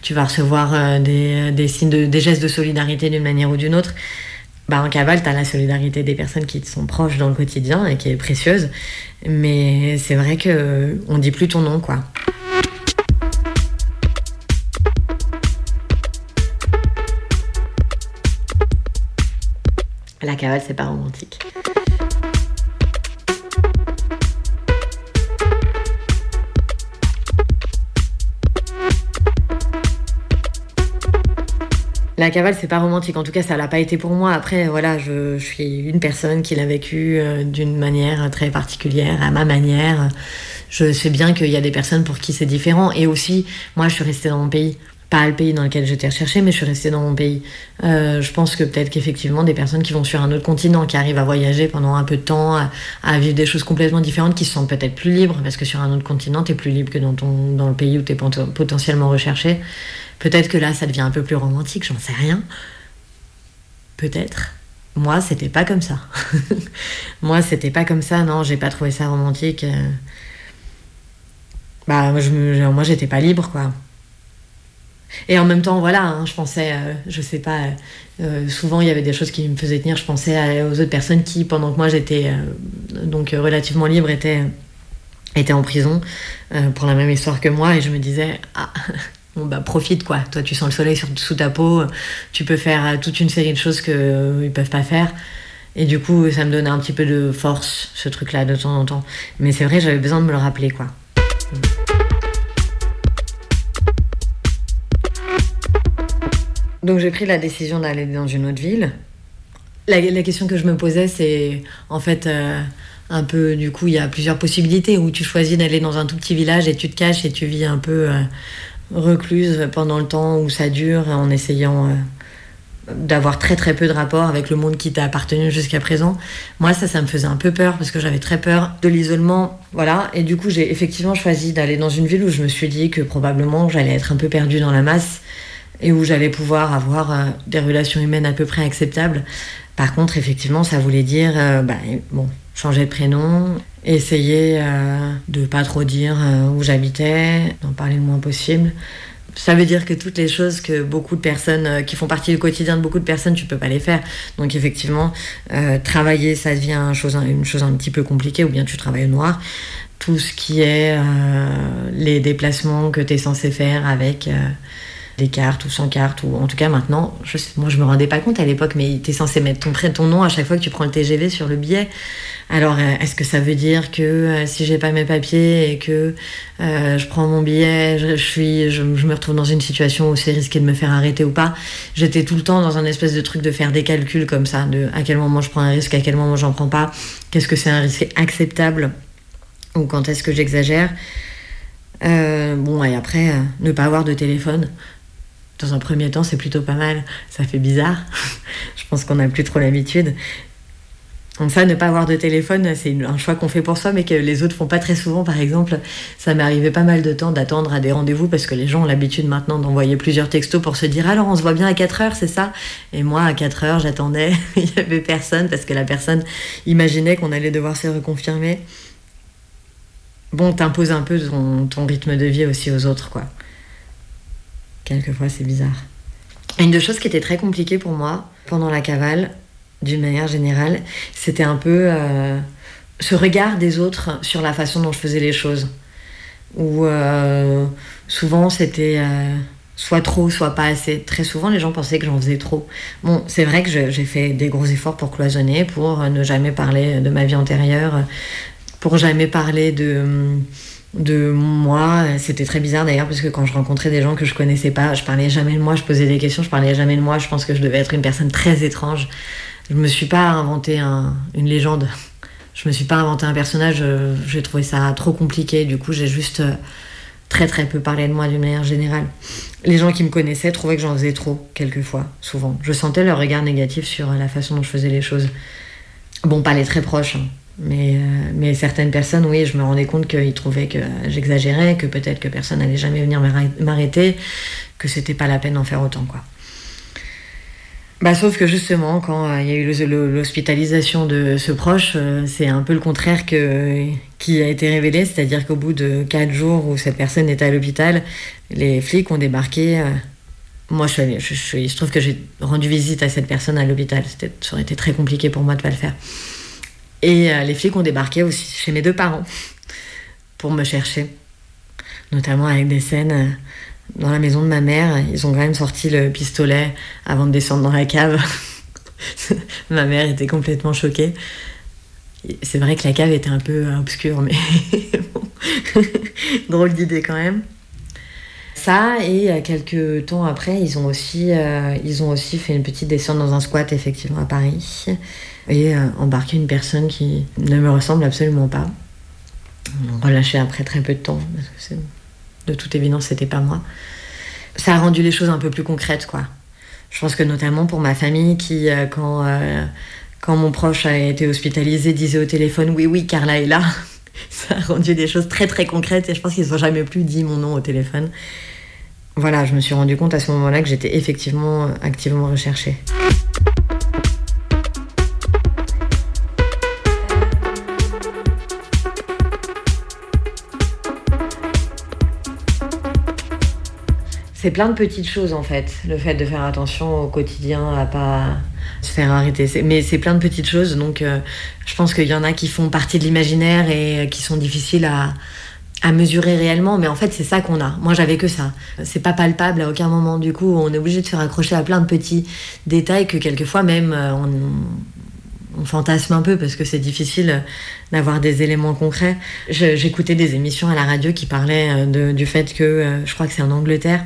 tu vas recevoir euh, des, des, signes de, des gestes de solidarité d'une manière ou d'une autre. Bah, en cavale, tu as la solidarité des personnes qui te sont proches dans le quotidien et qui est précieuse. Mais c'est vrai que on dit plus ton nom, quoi. La cavale, c'est pas romantique. La cavale, c'est pas romantique. En tout cas, ça l'a pas été pour moi. Après, voilà, je, suis une personne qui l'a vécu euh, d'une manière très particulière, à ma manière. Je sais bien qu'il y a des personnes pour qui c'est différent. Et aussi, moi, je suis restée dans mon pays. Pas le pays dans lequel j'étais recherchée, mais je suis restée dans mon pays. Euh, je pense que peut-être qu'effectivement, des personnes qui vont sur un autre continent, qui arrivent à voyager pendant un peu de temps, à, à vivre des choses complètement différentes, qui se sentent peut-être plus libres, parce que sur un autre continent, t'es plus libre que dans, ton, dans le pays où t'es potentiellement recherché. Peut-être que là, ça devient un peu plus romantique, j'en sais rien. Peut-être. Moi, c'était pas comme ça. moi, c'était pas comme ça, non, j'ai pas trouvé ça romantique. Euh. Bah, moi, j'étais pas libre, quoi. Et en même temps, voilà, hein, je pensais, euh, je sais pas, euh, souvent il y avait des choses qui me faisaient tenir. Je pensais aux autres personnes qui, pendant que moi j'étais donc relativement libre, étaient, étaient en prison pour la même histoire que moi. Et je me disais, ah, bon bah profite quoi. Toi, tu sens le soleil sur, sous ta peau, tu peux faire euh, toute une série de choses qu'ils ne peuvent pas faire. Et du coup, ça me donnait un petit peu de force, ce truc-là, de temps en temps. Mais c'est vrai, j'avais besoin de me le rappeler, quoi. Donc j'ai pris la décision d'aller dans une autre ville. La, la question que je me posais, c'est en fait euh, un peu, du coup, il y a plusieurs possibilités où tu choisis d'aller dans un tout petit village et tu te caches et tu vis un peu euh, recluse pendant le temps où ça dure en essayant euh, d'avoir très très peu de rapport avec le monde qui t'a appartenu jusqu'à présent. Moi, ça, ça me faisait un peu peur parce que j'avais très peur de l'isolement. Voilà. Et du coup, j'ai effectivement choisi d'aller dans une ville où je me suis dit que probablement j'allais être un peu perdue dans la masse et où j'allais pouvoir avoir euh, des relations humaines à peu près acceptables. Par contre, effectivement, ça voulait dire euh, bah, bon, changer de prénom, essayer euh, de pas trop dire euh, où j'habitais, d'en parler le moins possible. Ça veut dire que toutes les choses que beaucoup de personnes, euh, qui font partie du quotidien de beaucoup de personnes, tu peux pas les faire. Donc effectivement, travailler, ça devient une chose, un petit peu compliquée, ou bien tu travailles au noir. Tout ce qui est les déplacements que tu es censé faire avec des cartes ou sans carte, ou en tout cas maintenant, je, moi je me rendais pas compte à l'époque, mais tu es censé mettre ton, ton nom à chaque fois que tu prends le TGV sur le billet. Alors, euh, est-ce que ça veut dire que euh, si j'ai pas mes papiers et que euh, je prends mon billet, je, suis, je, me retrouve dans une situation où c'est risqué de me faire arrêter ou pas J'étais tout le temps dans un espèce de truc de faire des calculs comme ça, de à quel moment je prends un risque, à quel moment j'en prends pas, qu'est-ce que c'est un risque acceptable ou quand est-ce que j'exagère. Bon, et après, ne pas avoir de téléphone. Dans un premier temps, c'est plutôt pas mal. Ça fait bizarre. je pense qu'on n'a plus trop l'habitude. Donc ça, ne pas avoir de téléphone, c'est un choix qu'on fait pour soi, mais que les autres font pas très souvent. Par exemple, ça m'est arrivé pas mal de temps d'attendre à des rendez-vous parce que les gens ont l'habitude maintenant d'envoyer plusieurs textos pour se dire alors on se voit bien à 4 heures, c'est ça? Et moi, à 4 heures, j'attendais, il y avait personne parce que la personne imaginait qu'on allait devoir se reconfirmer. Bon, t'imposes un peu ton, ton rythme de vie aussi aux autres, quoi. Quelquefois, c'est bizarre. Une des choses qui était très compliquée pour moi pendant la cavale, d'une manière générale, c'était un peu euh, ce regard des autres sur la façon dont je faisais les choses. Où euh, souvent c'était euh, soit trop, soit pas assez. Très souvent, les gens pensaient que j'en faisais trop. Bon, c'est vrai que j'ai fait des gros efforts pour cloisonner, pour ne jamais parler de ma vie antérieure, pour jamais parler de de moi. C'était très bizarre d'ailleurs parce que quand je rencontrais des gens que je connaissais pas, je parlais jamais de moi, je posais des questions, je parlais jamais de moi. Je pense que je devais être une personne très étrange. Je me suis pas inventé un- une légende. Je me suis pas inventé un personnage. euh, J'ai trouvé ça trop compliqué. Du coup, j'ai juste euh, très très peu parlé de moi d'une manière générale. Les gens qui me connaissaient trouvaient que j'en faisais trop, quelquefois, souvent. Je sentais leur regard négatif sur euh, la façon dont je faisais les choses. Bon, pas les très proches, hein. mais, certaines personnes, oui, je me rendais compte qu'ils trouvaient que j'exagérais, que peut-être que personne n'allait jamais venir m'arrê- m'arrêter, que c'était pas la peine d'en faire autant, quoi. Bah, sauf que justement, quand euh, il y a eu l'hospitalisation de ce proche, euh, c'est un peu le contraire que, qui a été révélé, c'est-à-dire qu'au bout de quatre jours où cette personne était à l'hôpital, les flics ont débarqué. euh, moi, je suis trouve que j'ai rendu visite à cette personne à l'hôpital. Ça aurait été très compliqué pour moi de pas le faire. Et les flics ont débarqué aussi chez mes deux parents pour me chercher, notamment avec des scènes. Euh, dans la maison de ma mère, ils ont quand même sorti le pistolet avant de descendre dans la cave. ma mère était complètement choquée. C'est vrai que la cave était un peu euh, obscure, mais bon. drôle d'idée quand même. ça, et quelques temps après, ils ont, aussi, ils ont aussi fait une petite descente dans un squat, effectivement, à Paris, et embarqué une personne qui ne me ressemble absolument pas. On relâché après très peu de temps, parce que de toute évidence, c'était pas moi. Ça a rendu les choses un peu plus concrètes, quoi. Je pense que notamment pour ma famille qui, quand, quand mon proche a été hospitalisé, disait au téléphone Oui, oui, Carla est là. ça a rendu des choses très très concrètes et je pense qu'ils n'ont jamais plus dit mon nom au téléphone. Voilà, je me suis rendu compte à ce moment-là que j'étais effectivement activement recherchée. C'est plein de petites choses en fait, le fait de faire attention au quotidien, à pas se faire arrêter. Mais c'est plein de petites choses, donc euh, je pense qu'il y en a qui font partie de l'imaginaire et euh, qui sont difficiles à, à mesurer réellement, mais en fait c'est ça qu'on a. Moi j'avais que ça. C'est pas palpable à aucun moment. Du coup on est obligé de se raccrocher à plein de petits détails que quelquefois même euh, on, on fantasme un peu parce que c'est difficile d'avoir des éléments concrets. J'écoutais des émissions à la radio qui parlaient du fait que, je crois que c'est en Angleterre,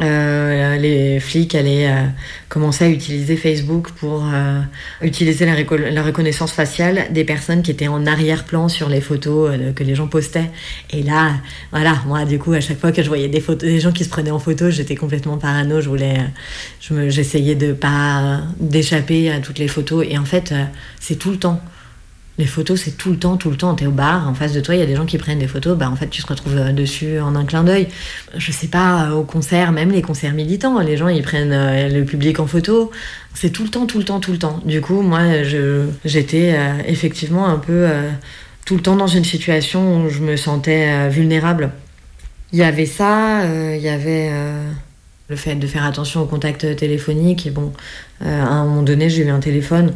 euh, les flics allaient euh, commencer à utiliser Facebook pour euh, utiliser la, reconnaissance faciale des personnes qui étaient en arrière-plan sur les photos que les gens postaient. Et là, voilà, moi, du coup, à chaque fois que je voyais des photos, des gens qui se prenaient en photo, j'étais complètement parano. Je voulais, j'essayais de pas d'échapper à toutes les photos. Et en fait, c'est tout le temps. Les photos, c'est tout le temps, tout le temps. T'es au bar, en face de toi, il y a des gens qui prennent des photos. Bah, en fait, tu te retrouves euh, dessus en un clin d'œil. Je sais pas, euh, au concert, même les concerts militants, les gens, ils prennent euh, le public en photo. C'est tout le temps, tout le temps, tout le temps. Du coup, moi, j'étais effectivement un peu tout le temps dans une situation où je me sentais vulnérable. Il y avait ça, il y avait le fait de faire attention au contact téléphonique. Et bon, à un moment donné, j'ai eu un téléphone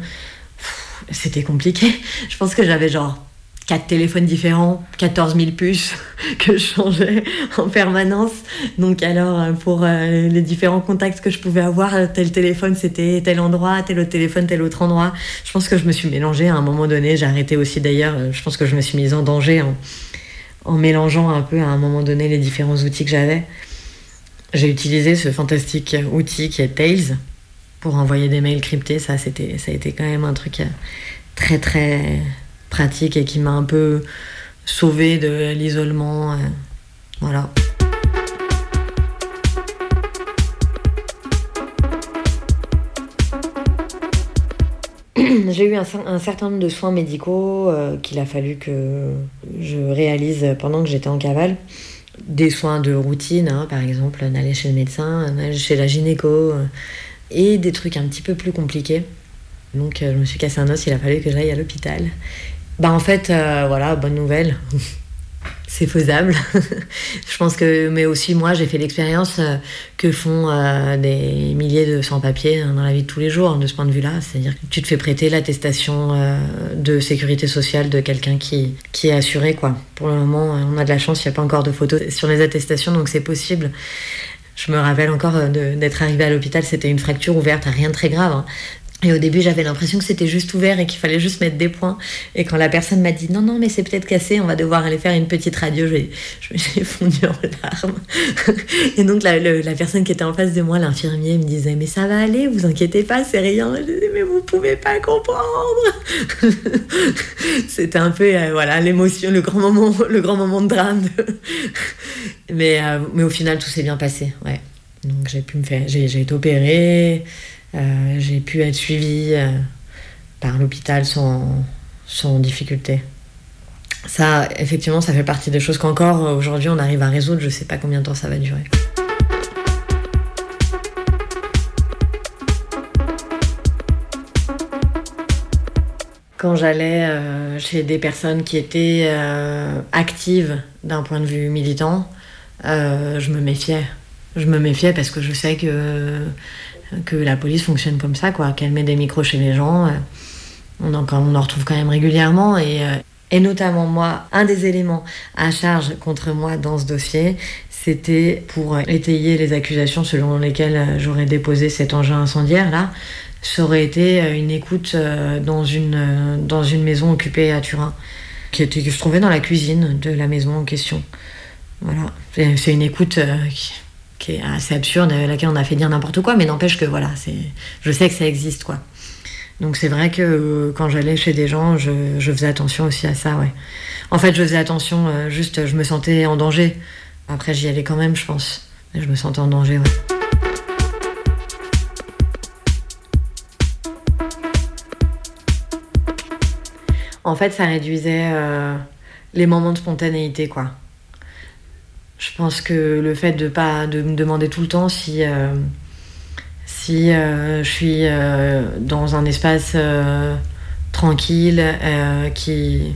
c'était compliqué. Je pense que j'avais genre quatre téléphones différents, 14 000 puces que je changeais en permanence. Donc alors euh, pour euh, les différents contacts que je pouvais avoir, tel téléphone c'était tel endroit, tel autre téléphone tel autre endroit. Je pense que je me suis mélangée à un moment donné. J'ai arrêté aussi d'ailleurs. Euh, je pense que je me suis mise en danger en, en mélangeant un peu à un moment donné les différents outils que j'avais. J'ai utilisé ce fantastique outil qui est Tails, pour envoyer des mails cryptés, ça, c'était, ça a été quand même un truc euh, très très pratique et qui m'a un peu sauvé de l'isolement. Euh, voilà. J'ai eu un, certain nombre de soins médicaux euh, qu'il a fallu que je réalise pendant que j'étais en cavale. Des soins de routine, hein, par exemple, d'aller chez le médecin, chez la gynéco, et des trucs un petit peu plus compliqués. Donc euh, je me suis cassé un os, il a fallu que j'aille à l'hôpital. Bah en fait, euh, voilà, bonne nouvelle. c'est faisable. je pense que, mais aussi moi, j'ai fait l'expérience euh, que font des milliers de sans-papiers hein, dans la vie de tous les jours, de ce point de vue-là. C'est-à-dire que tu te fais prêter l'attestation de sécurité sociale de quelqu'un qui, qui est assuré, quoi. Pour le moment, on a de la chance, il n'y a pas encore de photos sur les attestations, donc c'est possible. Je me rappelle encore euh, d'être arrivée à l'hôpital, c'était une fracture ouverte, rien de très grave. Hein. Et au début, j'avais l'impression que c'était juste ouvert et qu'il fallait juste mettre des points. Et quand la personne m'a dit non, non, mais c'est peut-être cassé, on va devoir aller faire une petite radio, j'ai fondu en larmes. Et donc, la, personne qui était en face de moi, l'infirmier, me disait mais ça va aller, vous inquiétez pas, c'est rien. Je disais mais vous pouvez pas comprendre. c'était un peu, euh, voilà, l'émotion, le grand moment, le grand moment de drame. mais, euh, mais au final, tout s'est bien passé, ouais. Donc, j'ai pu me faire, j'ai été opérée. Euh, j'ai pu être suivie euh, par l'hôpital sans, sans difficulté. Ça, effectivement, ça fait partie des choses qu'encore euh, aujourd'hui on arrive à résoudre. Je ne sais pas combien de temps ça va durer. Quand j'allais chez des personnes qui étaient actives d'un point de vue militant, je me méfiais. Je me méfiais parce que je sais que que la police fonctionne comme ça, quoi, qu'elle met des micros chez les gens. Euh, on en, on en retrouve quand même régulièrement et, euh, et notamment moi, un des éléments à charge contre moi dans ce dossier, c'était pour étayer les accusations selon lesquelles euh, j'aurais déposé cet engin incendiaire là. Ça aurait été une écoute dans une, dans une maison occupée à Turin, qui, était, qui se trouvait dans la cuisine de la maison en question. Voilà. C'est une écoute qui qui est assez absurde, à laquelle on a fait dire n'importe quoi, mais n'empêche que voilà, c'est, je sais que ça existe, quoi. Donc c'est vrai que euh, quand j'allais chez des gens, je, faisais attention aussi à ça, ouais. En fait, je faisais attention, euh, juste, je me sentais en danger. Après, j'y allais quand même, je pense. Je me sentais en danger. En fait, ça réduisait euh, les moments de spontanéité, quoi. Je pense que le fait de pas de me demander tout le temps si euh, si euh, je suis dans un espace tranquille qui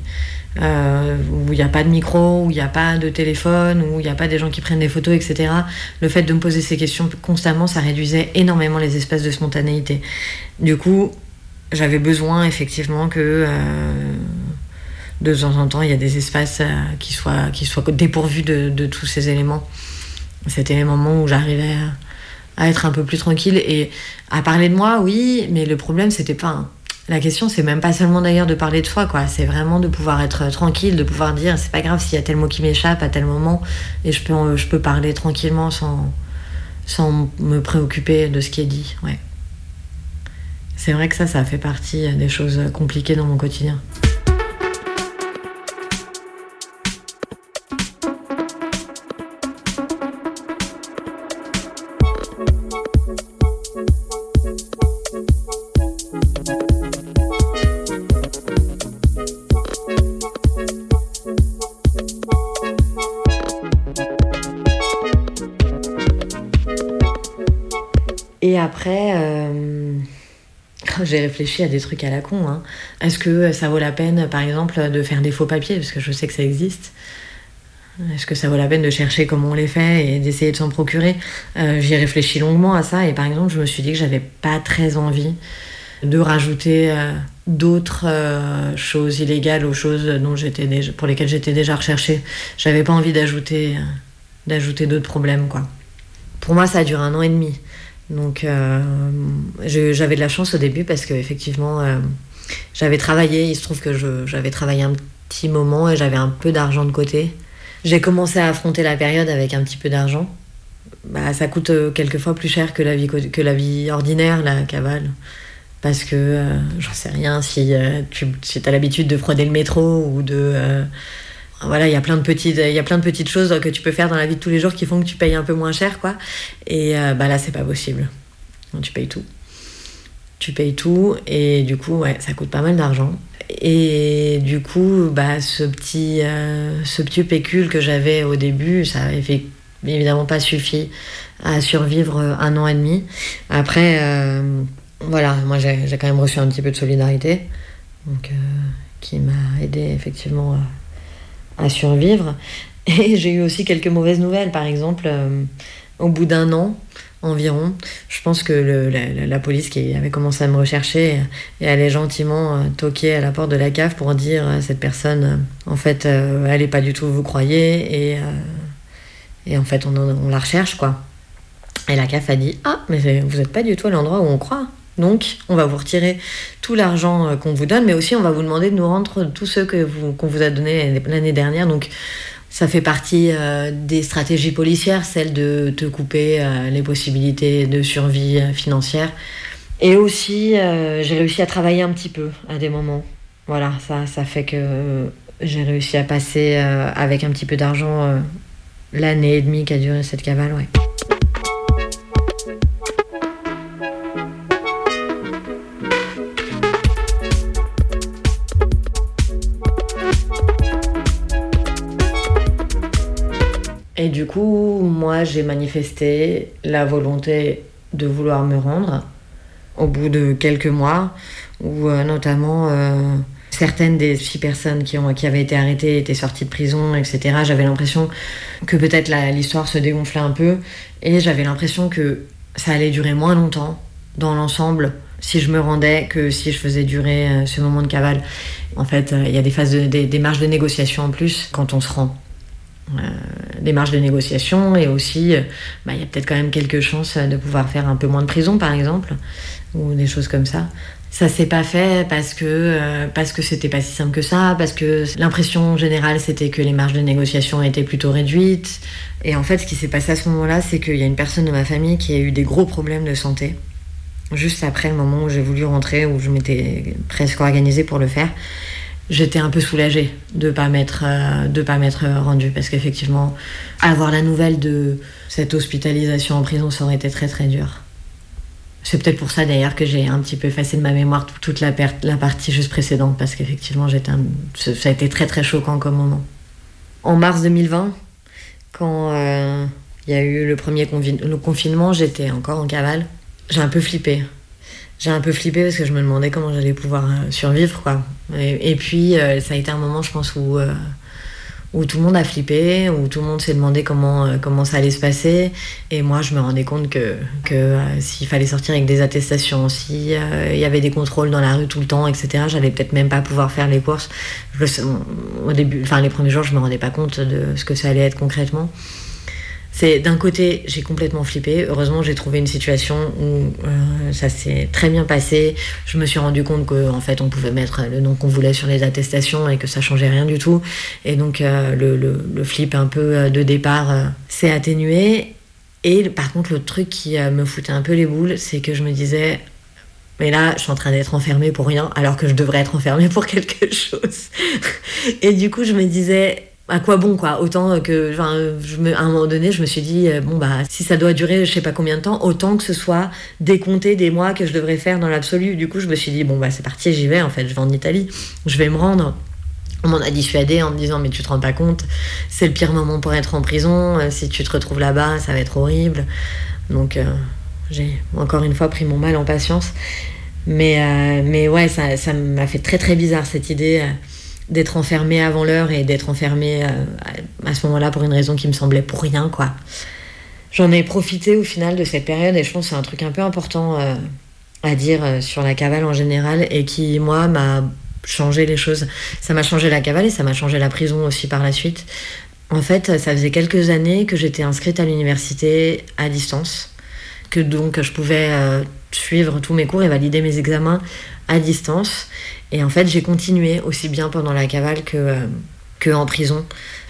où il n'y a pas de micro, où il n'y a pas de téléphone, où il n'y a pas des gens qui prennent des photos, etc. Le fait de me poser ces questions constamment, ça réduisait énormément les espaces de spontanéité. Du coup, j'avais besoin effectivement que de temps en temps, il y a des espaces euh, qui, soient, dépourvus de, tous ces éléments. C'était les moments où j'arrivais à, être un peu plus tranquille et à parler de moi, oui, mais le problème, c'était pas. La question, c'est même pas seulement d'ailleurs de parler de soi, quoi. C'est vraiment de pouvoir être tranquille, de pouvoir dire, c'est pas grave s'il y a tel mot qui m'échappe à tel moment, et je peux, parler tranquillement sans, me préoccuper de ce qui est dit. C'est vrai que ça, ça fait partie des choses compliquées dans mon quotidien. J'ai réfléchi à des trucs à la con. Hein. Est-ce que ça vaut la peine, par exemple, de faire des faux papiers? Parce que je sais que ça existe. Est-ce que ça vaut la peine de chercher comment on les fait et d'essayer de s'en procurer? Euh, J'y réfléchi longuement à ça et par exemple, je me suis dit que j'avais pas très envie de rajouter euh, d'autres choses illégales aux choses dont j'étais pour lesquelles j'étais déjà recherchée. J'avais pas envie d'ajouter d'ajouter d'autres problèmes quoi. Pour moi, ça a duré un an et demi. Donc euh, j'avais de la chance au début parce que effectivement euh, j'avais travaillé, il se trouve que j'avais travaillé un petit moment et j'avais un peu d'argent de côté. J'ai commencé à affronter la période avec un petit peu d'argent. Bah, ça coûte euh, quelquefois plus cher que la vie, que la vie ordinaire, la cavale. Parce que j'en sais rien, si tu si as l'habitude de frauder le métro ou de voilà, il y a plein de petites, il y a plein de petites choses que tu peux faire dans la vie de tous les jours qui font que tu payes un peu moins cher, quoi. Et euh, bah là, c'est pas possible. tu payes tout. Tu payes tout et du coup, ouais, ça coûte pas mal d'argent. Et du coup, bah, ce petit, euh, ce petit pécule que j'avais au début, ça avait évidemment pas suffi à survivre un an et demi. Après, euh, voilà, moi j'ai quand même reçu un petit peu de solidarité, donc qui m'a aidé effectivement survivre. Et j'ai eu aussi quelques mauvaises nouvelles, par exemple, euh, au bout d'un an environ, je pense que la, police qui avait commencé à me rechercher et allait gentiment euh, toquer à la porte de la cave pour dire à cette personne, euh, en fait, elle n'est pas du tout vous croyez, et, et en fait, on, on, la recherche, quoi. Et la CAF a dit Ah, mais vous n'êtes pas du tout à l'endroit où on croit. Donc, on va vous retirer tout l'argent euh, qu'on vous donne, mais aussi on va vous demander de nous rendre tous ceux qu'on vous a donnés l'année dernière. Donc, ça fait partie euh, des stratégies policières, celle de te couper euh, les possibilités de survie financière. Et aussi, j'ai réussi à travailler un petit peu à des moments. Voilà, ça, ça fait que j'ai réussi à passer avec un petit peu d'argent l'année et demie qu'a duré cette cavale, ouais. Coup, moi, j'ai manifesté la volonté de vouloir me rendre au bout de quelques mois, où euh, notamment euh, certaines des six personnes qui, ont, qui avaient été arrêtées étaient sorties de prison, etc. J'avais l'impression que peut-être l'histoire se dégonflait un peu, et j'avais l'impression que ça allait durer moins longtemps dans l'ensemble si je me rendais que si je faisais durer euh, ce moment de cavale. En fait, il y a des phases, des, des marges de négociation en plus quand on se rend. Euh, des marges de négociation et aussi, bah, il y a peut-être quand même quelques chances de pouvoir faire un peu moins de prison, par exemple, ou des choses comme ça. Ça s'est pas fait parce que parce que c'était pas si simple que ça, parce que l'impression générale c'était que les marges de négociation étaient plutôt réduites. Et en fait, ce qui s'est passé à ce moment-là, c'est qu'il y a une personne de ma famille qui a eu des gros problèmes de santé juste après le moment où j'ai voulu rentrer, où je m'étais presque organisée pour le faire, j'étais un peu soulagée de pas m'être euh, de pas m'être rendue parce qu'effectivement avoir la nouvelle de cette hospitalisation en prison ça aurait été très très dur. C'est peut-être pour ça d'ailleurs que j'ai un petit peu effacé de ma mémoire toute la, partie juste précédente parce qu'effectivement ça a été très très choquant comme moment. En mars 2020, quand euh, il y a eu le premier confinement, j'étais encore en cavale j'ai un peu flippé. J'ai un peu flippé parce que je me demandais comment j'allais pouvoir euh, survivre, quoi. Et, puis, euh, ça a été un moment, je pense, où, euh, où tout le monde a flippé, où tout le monde s'est demandé comment, comment ça allait se passer. Et moi, je me rendais compte que, que s'il fallait sortir avec des attestations, s'il il y avait des contrôles dans la rue tout le temps, etc., j'allais peut-être même pas pouvoir faire les courses. au début, enfin, les premiers jours, je me rendais pas compte de ce que ça allait être concrètement. C'est d'un côté, j'ai complètement flippé. Heureusement, j'ai trouvé une situation où euh, ça s'est très bien passé. Je me suis rendu compte qu'en fait, on pouvait mettre le nom qu'on voulait sur les attestations et que ça changeait rien du tout. Et donc, euh, le, le, flip un peu euh, de départ s'est atténué. Et par contre, le truc qui me foutait un peu les boules, c'est que je me disais, mais là, je suis en train d'être enfermée pour rien, alors que je devrais être enfermée pour quelque chose. et du coup, je me disais, à quoi bon quoi. Autant que à un moment donné je me suis dit euh, bon bah si ça doit durer je sais pas combien de temps autant que ce soit décompté des mois que je devrais faire dans l'absolu. Du coup je me suis dit bon bah c'est parti j'y vais en fait je vais en Italie. Je vais me rendre. On m'en a dissuadé en me disant mais tu te rends pas compte c'est le pire moment pour être en prison euh, si tu te retrouves là-bas ça va être horrible. Donc euh, j'ai encore une fois pris mon mal en patience. Mais mais ouais ça m'a fait très très bizarre cette idée d'être enfermé avant l'heure et d'être enfermé euh, à ce moment-là pour une raison qui me semblait pour rien, quoi. J'en ai profité au final de cette période et je pense que c'est un truc un peu important euh, à dire euh, sur la cavale en général et qui, moi, m'a changé les choses. Ça m'a changé la cavale et ça m'a changé la prison aussi par la suite. En fait, ça faisait quelques années que j'étais inscrite à l'université à distance, que donc je pouvais suivre tous mes cours et valider mes examens à distance. Et en fait, j'ai continué aussi bien pendant la cavale que, euh, que en prison.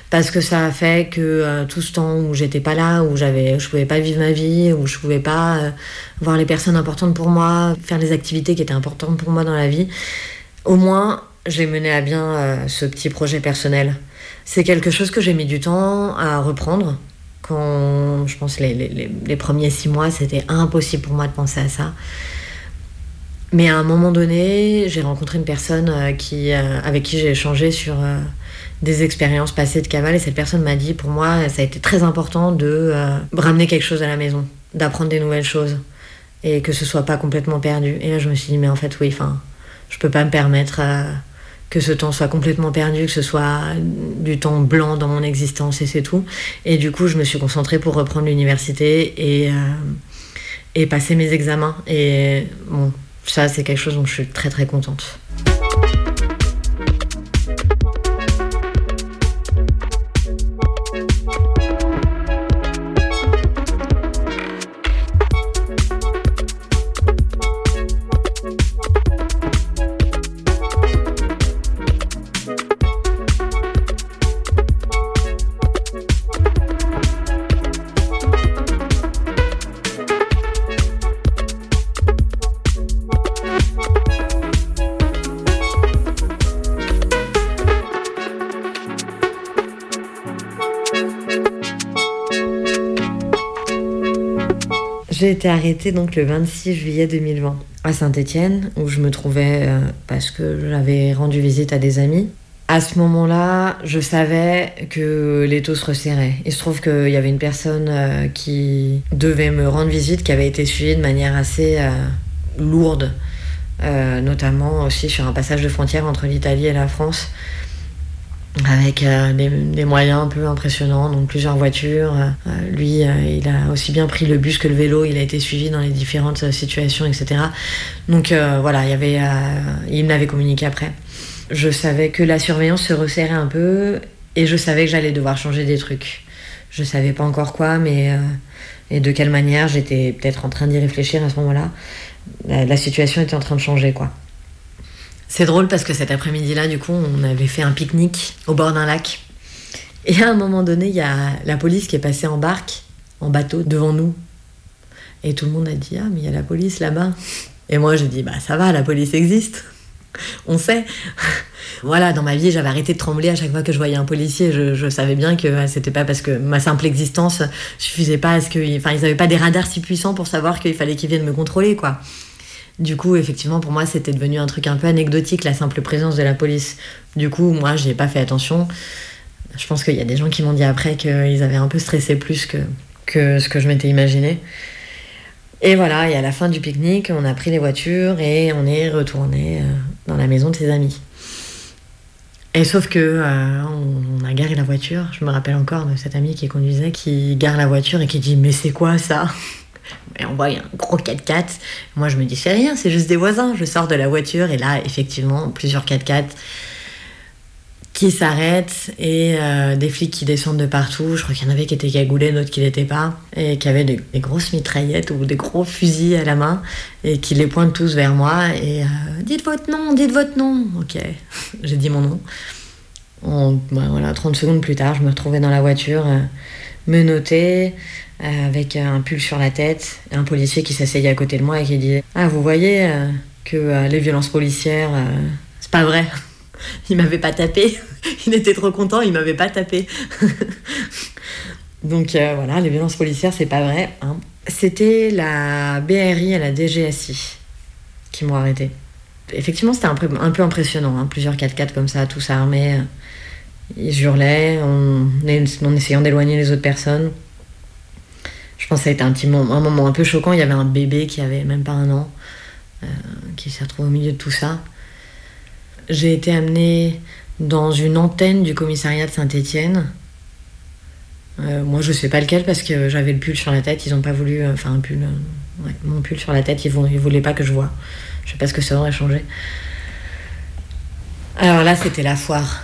Parce que ça a fait que euh, tout ce temps où j'étais pas là, où j'avais, je pouvais pas vivre ma vie, où je pouvais pas euh, voir les personnes importantes pour moi, faire les activités qui étaient importantes pour moi dans la vie, au moins j'ai mené à bien ce petit projet personnel. C'est quelque chose que j'ai mis du temps à reprendre. Quand je pense les, les, les premiers six mois, c'était impossible pour moi de penser à ça. Mais à un moment donné, j'ai rencontré une personne euh, qui, euh, avec qui j'ai échangé sur euh, des expériences passées de cavale et cette personne m'a dit pour moi ça a été très important de ramener quelque chose à la maison, d'apprendre des nouvelles choses et que ce soit pas complètement perdu. Et là je me suis dit mais en fait oui, enfin je peux pas me permettre que ce temps soit complètement perdu, que ce soit du temps blanc dans mon existence et c'est tout. Et du coup je me suis concentrée pour reprendre l'université et et passer mes examens et bon ça, c'est quelque chose dont je suis très très contente. J'ai été arrêtée donc le 26 juillet 2020 à Saint-Étienne où je me trouvais euh, parce que j'avais rendu visite à des amis. À ce moment-là, je savais que les taux se resserraient. Il se trouve qu'il y avait une personne euh, qui devait me rendre visite qui avait été suivie de manière assez euh, lourde, notamment aussi sur un passage de frontière entre l'Italie et la France avec euh, des, moyens un peu impressionnants, donc plusieurs voitures. Euh, lui, euh, il a aussi bien pris le bus que le vélo, il a été suivi dans les différentes situations, etc. Donc voilà, il m'avait communiqué après. Je savais que la surveillance se resserrait un peu et je savais que j'allais devoir changer des trucs. Je savais pas encore quoi, mais de quelle manière. J'étais peut-être en train d'y réfléchir à ce moment-là. La situation était en train de changer, quoi. C'est drôle parce que cet après-midi-là, du coup, on avait fait un pique-nique au bord d'un lac. Et à un moment donné, il y a la police qui est passée en barque, en bateau, devant nous. Et tout le monde a dit Ah, mais il y a la police là-bas. Et moi, j'ai dit Bah, ça va, la police existe. On sait. voilà, dans ma vie, j'avais arrêté de trembler à chaque fois que je voyais un policier. Je, je savais bien que c'était pas parce que ma simple existence suffisait pas à ce qu'ils. Enfin, ils avaient pas des radars si puissants pour savoir qu'il fallait qu'ils viennent me contrôler, quoi. Du coup, effectivement, pour moi, c'était devenu un truc un peu anecdotique, la simple présence de la police. Du coup, moi, j'ai pas fait attention. Je pense qu'il y a des gens qui m'ont dit après qu'ils avaient un peu stressé plus que, que ce que je m'étais imaginé. Et voilà, et à la fin du pique-nique, on a pris les voitures et on est retourné euh, dans la maison de ses amis. Et sauf que euh, on a garé la voiture. Je me rappelle encore de cet ami qui conduisait, qui gare la voiture et qui dit mais c'est quoi ça? Et on voit un gros 4x4. Moi je me dis c'est rien, c'est juste des voisins. Je sors de la voiture et là effectivement plusieurs 4x4 qui s'arrêtent et euh, des flics qui descendent de partout. Je crois qu'il y en avait qui étaient cagoulés, d'autres qui l'étaient pas, et qui avaient des, grosses mitraillettes ou des gros fusils à la main et qui les pointent tous vers moi et euh, dites votre nom, dites votre nom. Ok, j'ai dit mon nom. Bah, voilà, 30 secondes plus tard, je me retrouvais dans la voiture, euh, menottée, avec un pull sur la tête, un policier qui s'asseyait à côté de moi et qui disait Ah, vous voyez que les violences policières, c'est pas vrai il m'avait pas tapé. il était trop content, il m'avait pas tapé. Donc euh, voilà, les violences policières, c'est pas vrai. Hein. C'était la BRI et la DGSI qui m'ont arrêté. Effectivement, c'était un, peu impressionnant. Hein. Plusieurs 4x4 comme ça, tous armés. Ils hurlaient en, en essayant d'éloigner les autres personnes. Je pense que ça a été un, petit moment, un moment un peu choquant. Il y avait un bébé qui avait même pas un an, euh, qui s'est retrouvé au milieu de tout ça. J'ai été amenée dans une antenne du commissariat de Saint-Étienne. Euh, moi, je sais pas lequel parce que j'avais le pull sur la tête. Ils ont pas voulu. Enfin, un pull. Euh, mon pull sur la tête, ils, vont, voulaient pas que je vois. Je sais pas ce que ça aurait changé. Alors là, c'était la foire.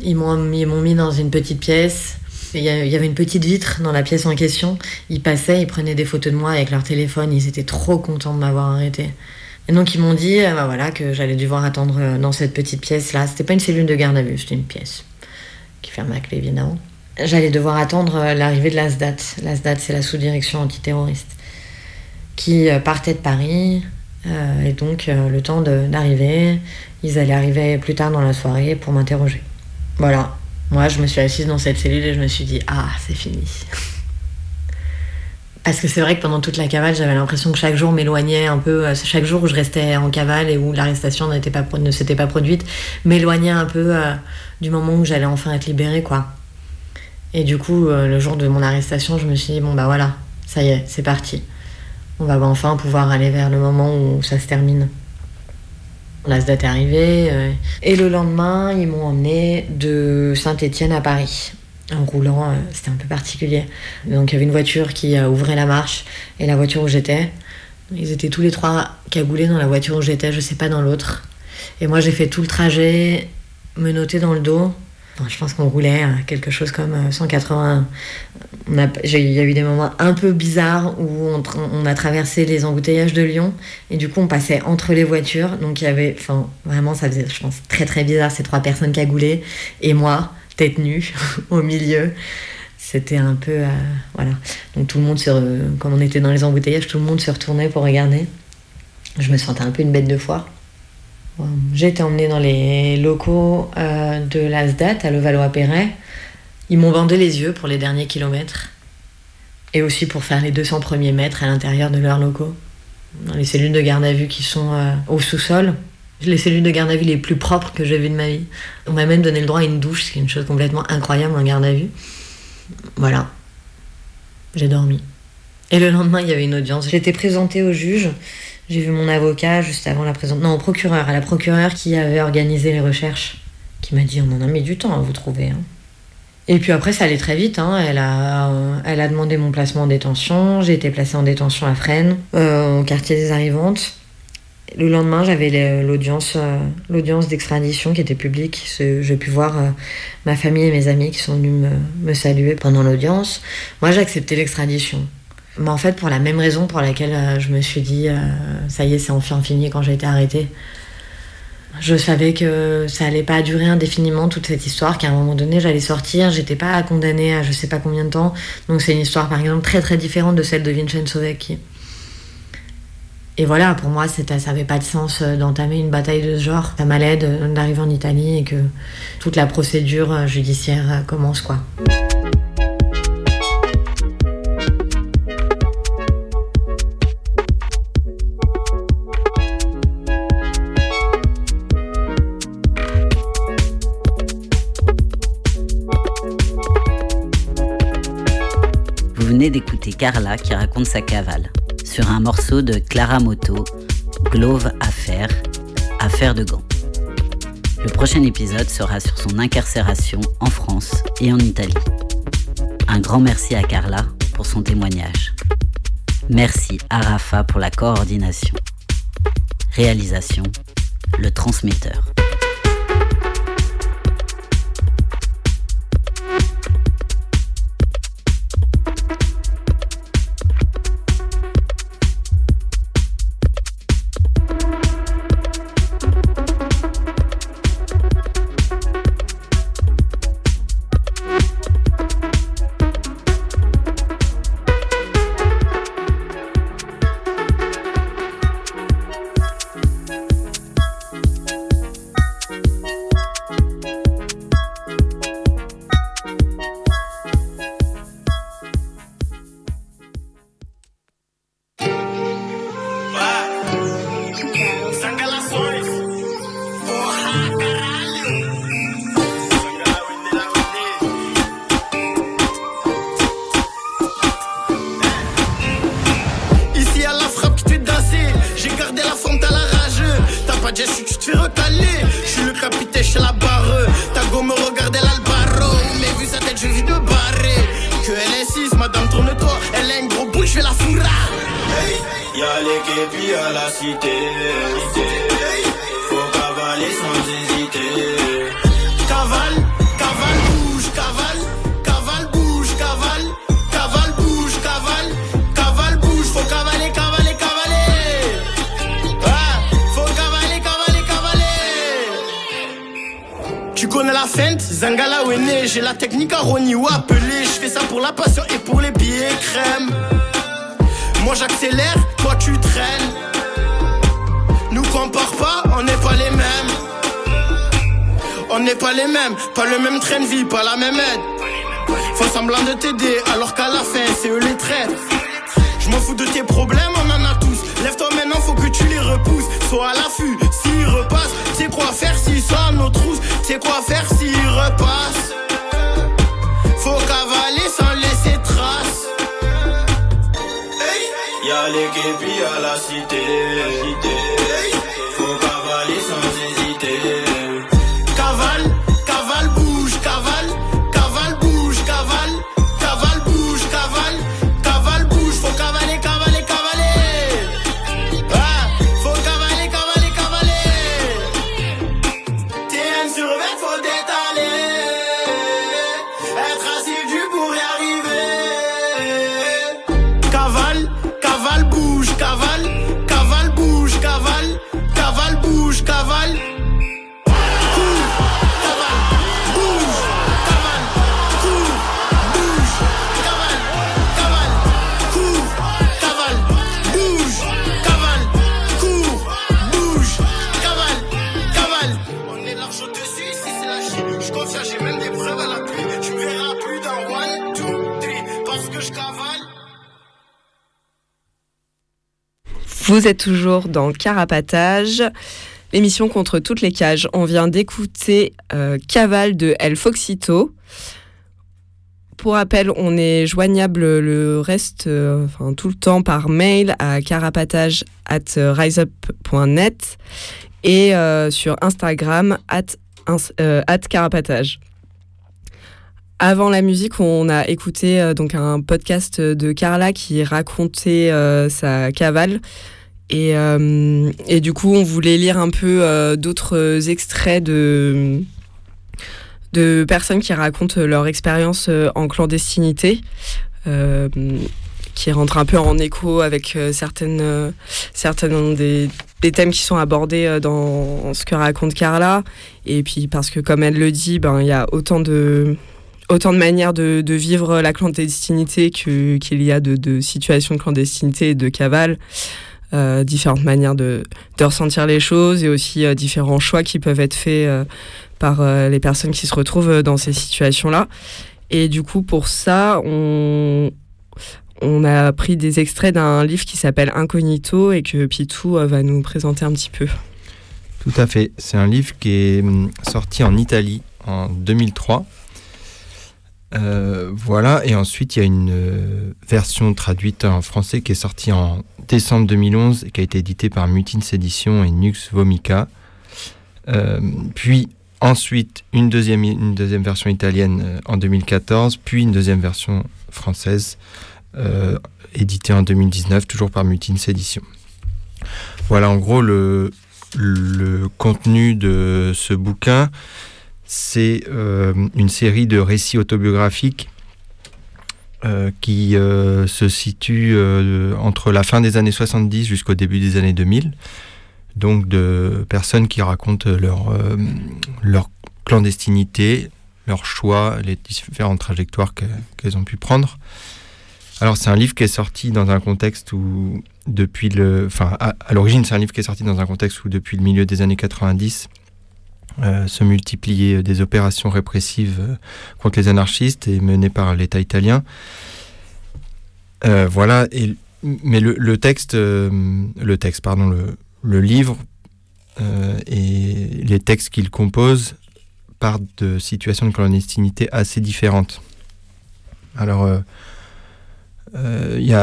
Ils m'ont mis dans une petite pièce. Il y avait une petite vitre dans la pièce en question. Ils passaient, ils prenaient des photos de moi avec leur téléphone. Ils étaient trop contents de m'avoir arrêté. Et donc ils m'ont dit euh, bah voilà, que j'allais devoir attendre euh, dans cette petite pièce-là. C'était pas une cellule de garde à vue, c'était une pièce qui ferme à clé évidemment. J'allais devoir attendre euh, l'arrivée de l'ASDAT. L'ASDAT, c'est la sous-direction antiterroriste qui partait de Paris. et donc le temps d'arriver, ils allaient arriver plus tard dans la soirée pour m'interroger. Voilà. Moi, je me suis assise dans cette cellule et je me suis dit ah, c'est fini. Parce que c'est vrai que pendant toute la cavale, j'avais l'impression que chaque jour m'éloignait un peu, chaque jour où je restais en cavale et où l'arrestation ne s'était pas produite, m'éloignait un peu euh, du moment où j'allais enfin être libérée, quoi. Et du coup, euh, le jour de mon arrestation, je me suis dit, bon bah voilà, ça y est, c'est parti. On va enfin pouvoir aller vers le moment où ça se termine. La date est arrivée. Euh, et le lendemain, ils m'ont emmené de Saint-Étienne à Paris en roulant, euh, c'était un peu particulier. Donc il y avait une voiture qui euh, ouvrait la marche et la voiture où j'étais. Ils étaient tous les trois cagoulés dans la voiture où j'étais, je sais pas dans l'autre. Et moi j'ai fait tout le trajet, me noter dans le dos. Je pense qu'on roulait quelque chose comme 180. Euh, il y a eu des moments un peu bizarres où on, a traversé les embouteillages de Lyon et du coup on passait entre les voitures. Donc il y avait, enfin vraiment ça faisait, je pense, très très bizarre ces trois personnes cagoulées et moi tête nue au milieu. C'était un peu. Euh, voilà. Donc tout le monde, quand on était dans les embouteillages, tout le monde se retournait pour regarder. Je me sentais un peu une bête de foire. J'ai été emmenée dans les locaux euh, de l'ASDAT à Levallois-Perret. Ils m'ont vendé les yeux pour les derniers kilomètres et aussi pour faire les 200 premiers mètres à l'intérieur de leurs locaux. Dans les cellules de garde à vue qui sont euh, au sous-sol, les cellules de garde à vue les plus propres que j'ai vues de ma vie. On m'a même donné le droit à une douche, ce qui est une chose complètement incroyable en garde à vue. Voilà. J'ai dormi. Et le lendemain, il y avait une audience. Été présentée au juge. J'ai vu mon avocat juste avant la présentation. Non, au procureur, à la procureure qui avait organisé les recherches, qui m'a dit on en a mis du temps à vous trouver. Hein. Et puis après, ça allait très vite. Hein. Elle, a, elle a demandé mon placement en détention. J'ai été placée en détention à Fresnes, euh, au quartier des Arrivantes. Le lendemain, j'avais l'audience, euh, l'audience d'extradition qui était publique. J'ai pu voir euh, ma famille et mes amis qui sont venus me, me saluer pendant l'audience. Moi, j'ai accepté l'extradition. Mais en fait, pour la même raison pour laquelle euh, je me suis dit, ça y est, c'est enfin fini quand j'ai été arrêtée. Je savais que ça allait pas durer indéfiniment toute cette histoire, qu'à un moment donné j'allais sortir, j'étais pas condamnée à je sais pas combien de temps. Donc c'est une histoire par exemple très très différente de celle de Vincenzo Vecchi. Et voilà, pour moi, ça n'avait pas de sens euh, d'entamer une bataille de ce genre. Ça m'allait d'arriver en Italie et que toute la procédure euh, judiciaire euh, commence, quoi. D'écouter Carla qui raconte sa cavale sur un morceau de Clara Moto, Glove Affaire, Affaire de gants. Le prochain épisode sera sur son incarcération en France et en Italie. Un grand merci à Carla pour son témoignage. Merci à Rafa pour la coordination. Réalisation, le transmetteur. Vous êtes toujours dans Carapatage, l'émission contre toutes les cages. On vient d'écouter euh, Cavale de El Foxito. Pour rappel, on est joignable le reste, euh, enfin tout le temps par mail à carapatage at riseup.net et euh, sur Instagram at carapatage. Avant la musique, on a écouté donc un podcast de Carla qui racontait sa cavale Et, et, du coup, on voulait lire un peu d'autres extraits de, de personnes qui racontent leur expérience en clandestinité qui rentre un peu en écho avec euh, certaines, euh, certaines des, des, thèmes qui sont abordés euh, dans ce que raconte Carla. Et puis parce que comme elle le dit, ben il y a autant de autant de manières de, vivre la clandestinité qu'il y a de, situations de clandestinité et de cavale. Euh, différentes manières de, ressentir les choses et aussi différents choix qui peuvent être faits par les personnes qui se retrouvent dans ces situations-là. Et du coup, pour ça, on, on a pris des extraits d'un livre qui s'appelle Incognito et que Pitou euh, va nous présenter un petit peu. Tout à fait. C'est un livre qui est hum, sorti en Italie en 2003. Euh, voilà, et ensuite il y a une euh, version traduite en français qui est sortie en décembre 2011 et qui a été éditée par Mutines Éditions et Nux Vomica. puis ensuite une deuxième, version italienne en 2014, puis une deuxième version française euh, édité en 2019, toujours par Mutines Éditions. Voilà en gros le contenu de ce bouquin. C'est euh, une série de récits autobiographiques euh, qui se situent entre la fin des années 70 jusqu'au début des années 2000. Donc de personnes qui racontent leur, clandestinité, leur choix, les différentes trajectoires qu'elles ont pu prendre. Alors c'est un livre qui est sorti dans un contexte où depuis le, enfin à, l'origine c'est un livre qui est sorti dans un contexte où depuis le milieu des années 90 euh, se multipliaient des opérations répressives euh, contre les anarchistes et menées par l'État italien. Euh, voilà. Mais le, texte, le texte, pardon, le, livre et les textes qu'il compose partent de situations de clandestinité assez différentes. Alors euh,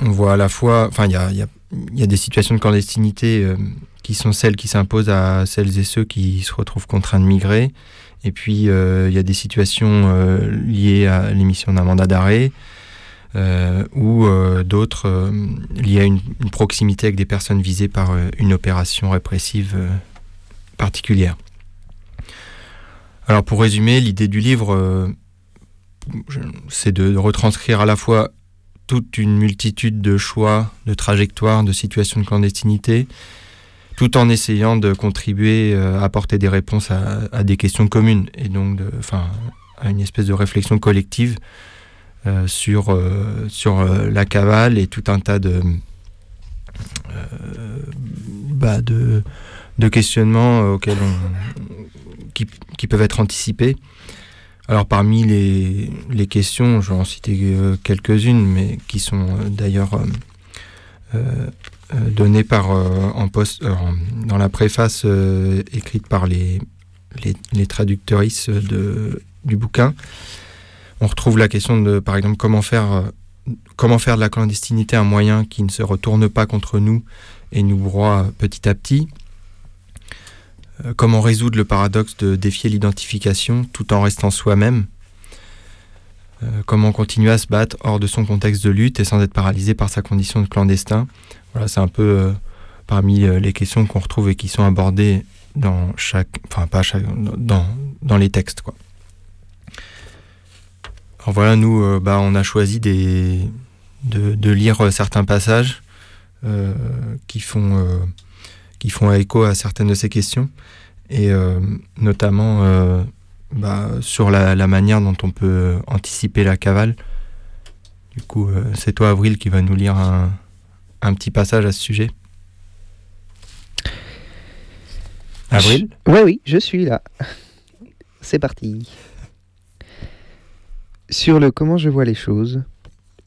on voit à la fois, enfin, il y a, des situations de clandestinité euh, qui sont celles qui s'imposent à celles et ceux qui se retrouvent contraints de migrer. Et puis, euh, il y a des situations liées à l'émission d'un mandat d'arrêt. ou d'autres liées à une, une, proximité avec des personnes visées par une opération répressive particulière. Alors pour résumer, l'idée du livre, c'est de, retranscrire à la fois toute une multitude de choix, de trajectoires, de situations de clandestinité, tout en essayant de contribuer euh, à apporter des réponses à, des questions communes et donc de, enfin, à une espèce de réflexion collective euh, sur, euh, sur la cavale et tout un tas de, bah de, questionnements auxquels on, qui, qui, peuvent être anticipés. Alors parmi les, les questions, je vais en citer quelques-unes, mais qui sont d'ailleurs euh, données par, en post, dans la préface écrite par les, les, de, du bouquin. On retrouve la question de, par exemple, comment faire, comment faire de la clandestinité un moyen qui ne se retourne pas contre nous et nous broie petit à petit. Euh, comment résoudre le paradoxe de défier l'identification tout en restant soi-même euh, Comment continuer à se battre hors de son contexte de lutte et sans être paralysé par sa condition de clandestin Voilà, c'est un peu euh, parmi les questions qu'on retrouve et qui sont abordées dans chaque, enfin pas chaque, dans, dans les textes quoi. Alors voilà, nous, bah, on a choisi des, de, de lire certains passages qui font qui font écho à certaines de ces questions, et euh, notamment euh, bah, sur la, manière dont on peut anticiper la cavale. Du coup, euh, c'est toi, Avril, qui va nous lire un, un petit passage à ce sujet. Avril? Oui, oui, je suis là. C'est parti. Sur le comment je vois les choses,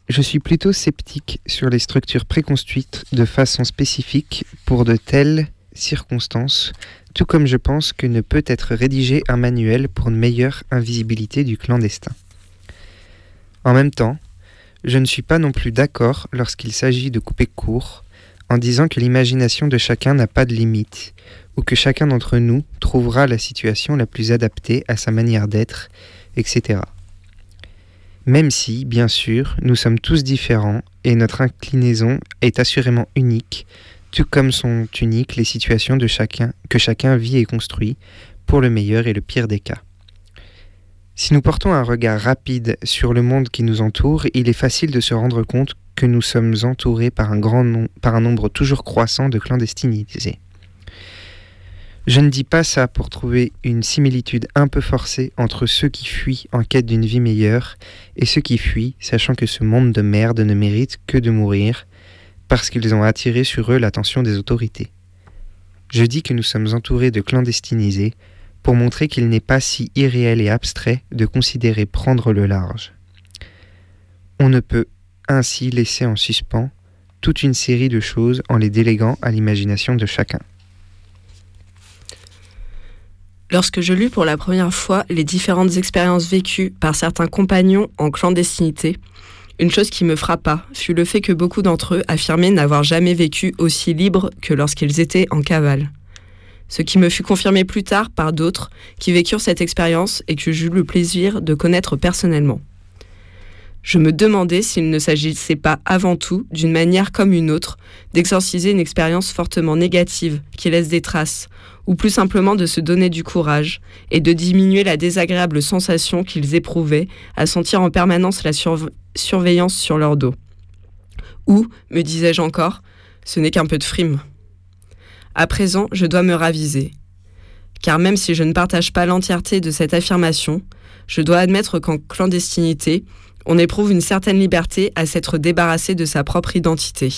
je suis plutôt sceptique sur les structures préconstruites de façon spécifique pour de telles circonstances, tout comme je pense que ne peut être rédigé un manuel pour une meilleure invisibilité du clandestin. En même temps, je ne suis pas non plus d'accord lorsqu'il s'agit de couper court en disant que l'imagination de chacun n'a pas de limite, ou que chacun d'entre nous trouvera la situation la plus adaptée à sa manière d'être, etc. Même si, bien sûr, nous sommes tous différents et notre inclinaison est assurément unique, tout comme sont uniques les situations de chacun, que chacun vit et construit, pour le meilleur et le pire des cas. Si nous portons un regard rapide sur le monde qui nous entoure, il est facile de se rendre compte que nous sommes entourés par un, grand par un nombre toujours croissant de clandestinités. Je ne dis pas ça pour trouver une similitude un peu forcée entre ceux qui fuient en quête d'une vie meilleure et ceux qui fuient sachant que ce monde de merde ne mérite que de mourir parce qu'ils ont attiré sur eux l'attention des autorités. Je dis que nous sommes entourés de clandestinisés pour montrer qu'il n'est pas si irréel et abstrait de considérer prendre le large. On ne peut ainsi laisser en suspens toute une série de choses en les déléguant à l'imagination de chacun. Lorsque je lus pour la première fois les différentes expériences vécues par certains compagnons en clandestinité, une chose qui me frappa fut le fait que beaucoup d'entre eux affirmaient n'avoir jamais vécu aussi libre que lorsqu'ils étaient en cavale. Ce qui me fut confirmé plus tard par d'autres qui vécurent cette expérience et que j'eus le plaisir de connaître personnellement. Je me demandais s'il ne s'agissait pas avant tout, d'une manière comme une autre, d'exorciser une expérience fortement négative qui laisse des traces, ou plus simplement de se donner du courage et de diminuer la désagréable sensation qu'ils éprouvaient à sentir en permanence la surveillance sur leur dos. Ou, me disais-je encore, ce n'est qu'un peu de frime. À présent, je dois me raviser. Car même si je ne partage pas l'entièreté de cette affirmation, je dois admettre qu'en clandestinité, on éprouve une certaine liberté à s'être débarrassé de sa propre identité.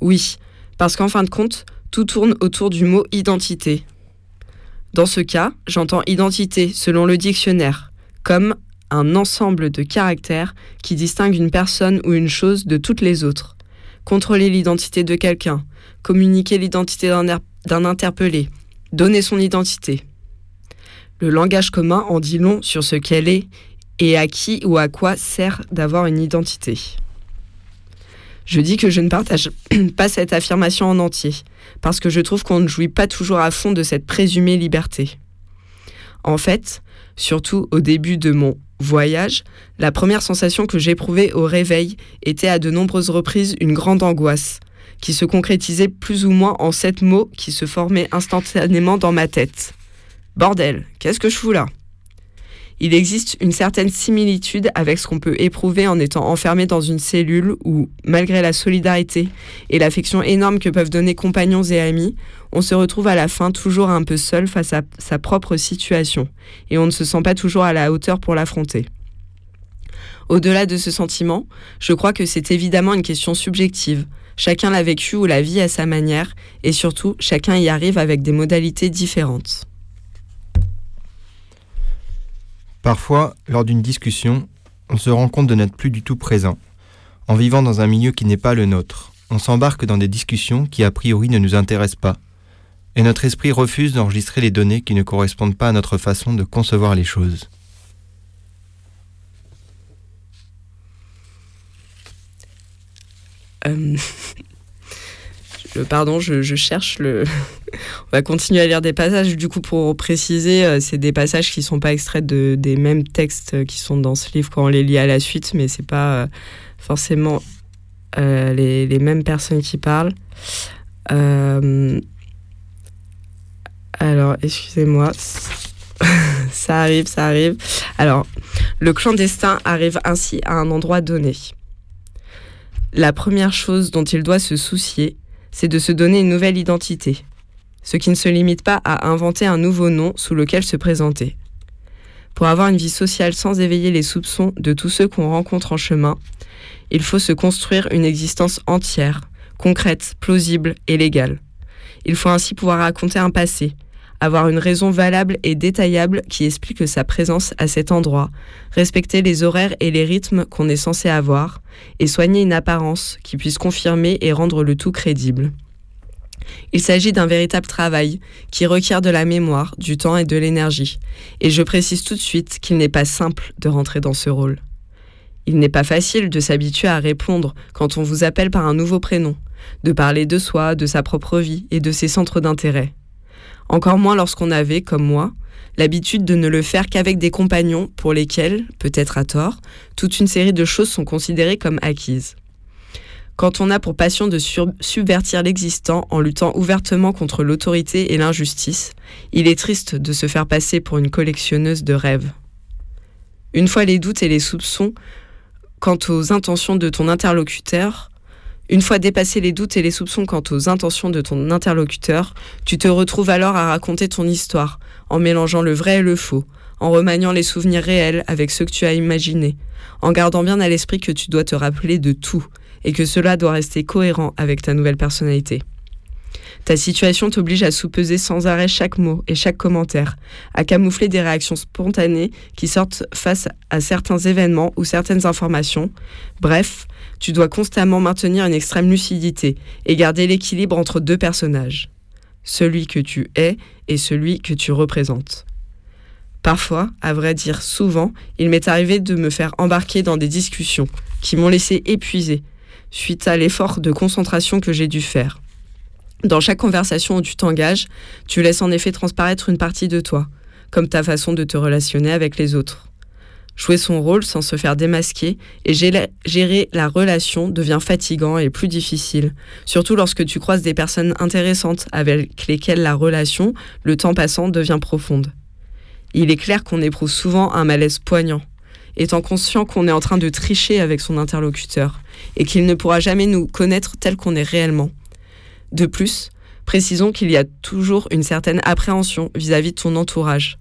Oui, parce qu'en fin de compte, tout tourne autour du mot identité. Dans ce cas, j'entends identité selon le dictionnaire, comme un ensemble de caractères qui distinguent une personne ou une chose de toutes les autres. Contrôler l'identité de quelqu'un, communiquer l'identité d'un interpellé, donner son identité. Le langage commun en dit long sur ce qu'elle est et à qui ou à quoi sert d'avoir une identité. Je dis que je ne partage pas cette affirmation en entier, parce que je trouve qu'on ne jouit pas toujours à fond de cette présumée liberté. En fait, surtout au début de mon voyage, la première sensation que j'éprouvais au réveil était à de nombreuses reprises une grande angoisse, qui se concrétisait plus ou moins en sept mots qui se formaient instantanément dans ma tête. Bordel, qu'est-ce que je fous là? Il existe une certaine similitude avec ce qu'on peut éprouver en étant enfermé dans une cellule où, malgré la solidarité et l'affection énorme que peuvent donner compagnons et amis, on se retrouve à la fin toujours un peu seul face à sa propre situation et on ne se sent pas toujours à la hauteur pour l'affronter. Au-delà de ce sentiment, je crois que c'est évidemment une question subjective. Chacun l'a vécu ou la vit à sa manière et surtout chacun y arrive avec des modalités différentes. Parfois, lors d'une discussion, on se rend compte de n'être plus du tout présent. En vivant dans un milieu qui n'est pas le nôtre, on s'embarque dans des discussions qui a priori ne nous intéressent pas. Et notre esprit refuse d'enregistrer les données qui ne correspondent pas à notre façon de concevoir les choses. pardon, je, cherche le. On va continuer à lire des passages. Du coup, pour préciser, euh, c'est des passages qui ne sont pas extraits de, des mêmes textes qui sont dans ce livre quand on les lit à la suite, mais c'est pas euh, forcément euh, les, les, mêmes personnes qui parlent. alors, excusez-moi. ça arrive, ça arrive. Alors, le clandestin arrive ainsi à un endroit donné. La première chose dont il doit se soucier, c'est de se donner une nouvelle identité, ce qui ne se limite pas à inventer un nouveau nom sous lequel se présenter. Pour avoir une vie sociale sans éveiller les soupçons de tous ceux qu'on rencontre en chemin, il faut se construire une existence entière, concrète, plausible et légale. Il faut ainsi pouvoir raconter un passé, avoir une raison valable et détaillable qui explique sa présence à cet endroit, respecter les horaires et les rythmes qu'on est censé avoir, et soigner une apparence qui puisse confirmer et rendre le tout crédible. Il s'agit d'un véritable travail qui requiert de la mémoire, du temps et de l'énergie, et je précise tout de suite qu'il n'est pas simple de rentrer dans ce rôle. Il n'est pas facile de s'habituer à répondre quand on vous appelle par un nouveau prénom, de parler de soi, de sa propre vie et de ses centres d'intérêt encore moins lorsqu'on avait, comme moi, l'habitude de ne le faire qu'avec des compagnons pour lesquels, peut-être à tort, toute une série de choses sont considérées comme acquises. quand on a pour passion de subvertir l'existant en luttant ouvertement contre l'autorité et l'injustice, il est triste de se faire passer pour une collectionneuse de rêves. Une fois les doutes et les soupçons quant aux intentions de ton interlocuteur, une fois dépassé les doutes et les soupçons quant aux intentions de ton interlocuteur, tu te retrouves alors à raconter ton histoire, en mélangeant le vrai et le faux, en remaniant les souvenirs réels avec ceux que tu as imaginés, en gardant bien à l'esprit que tu dois te rappeler de tout, et que cela doit rester cohérent avec ta nouvelle personnalité. Ta situation t'oblige à sous-peser sans arrêt chaque mot et chaque commentaire, à camoufler des réactions spontanées qui sortent face à certains événements ou certaines informations. Bref, tu dois constamment maintenir une extrême lucidité et garder l'équilibre entre deux personnages, celui que tu es et celui que tu représentes. Parfois, à vrai dire souvent, il m'est arrivé de me faire embarquer dans des discussions qui m'ont laissé épuisé suite à l'effort de concentration que j'ai dû faire. Dans chaque conversation où tu t'engages, tu laisses en effet transparaître une partie de toi, comme ta façon de te relationner avec les autres. Jouer son rôle sans se faire démasquer et gérer la relation devient fatigant et plus difficile, surtout lorsque tu croises des personnes intéressantes avec lesquelles la relation, le temps passant, devient profonde. Il est clair qu'on éprouve souvent un malaise poignant, étant conscient qu'on est en train de tricher avec son interlocuteur et qu'il ne pourra jamais nous connaître tel qu'on est réellement. De plus, précisons qu'il y a toujours une certaine appréhension vis-à-vis de ton entourage.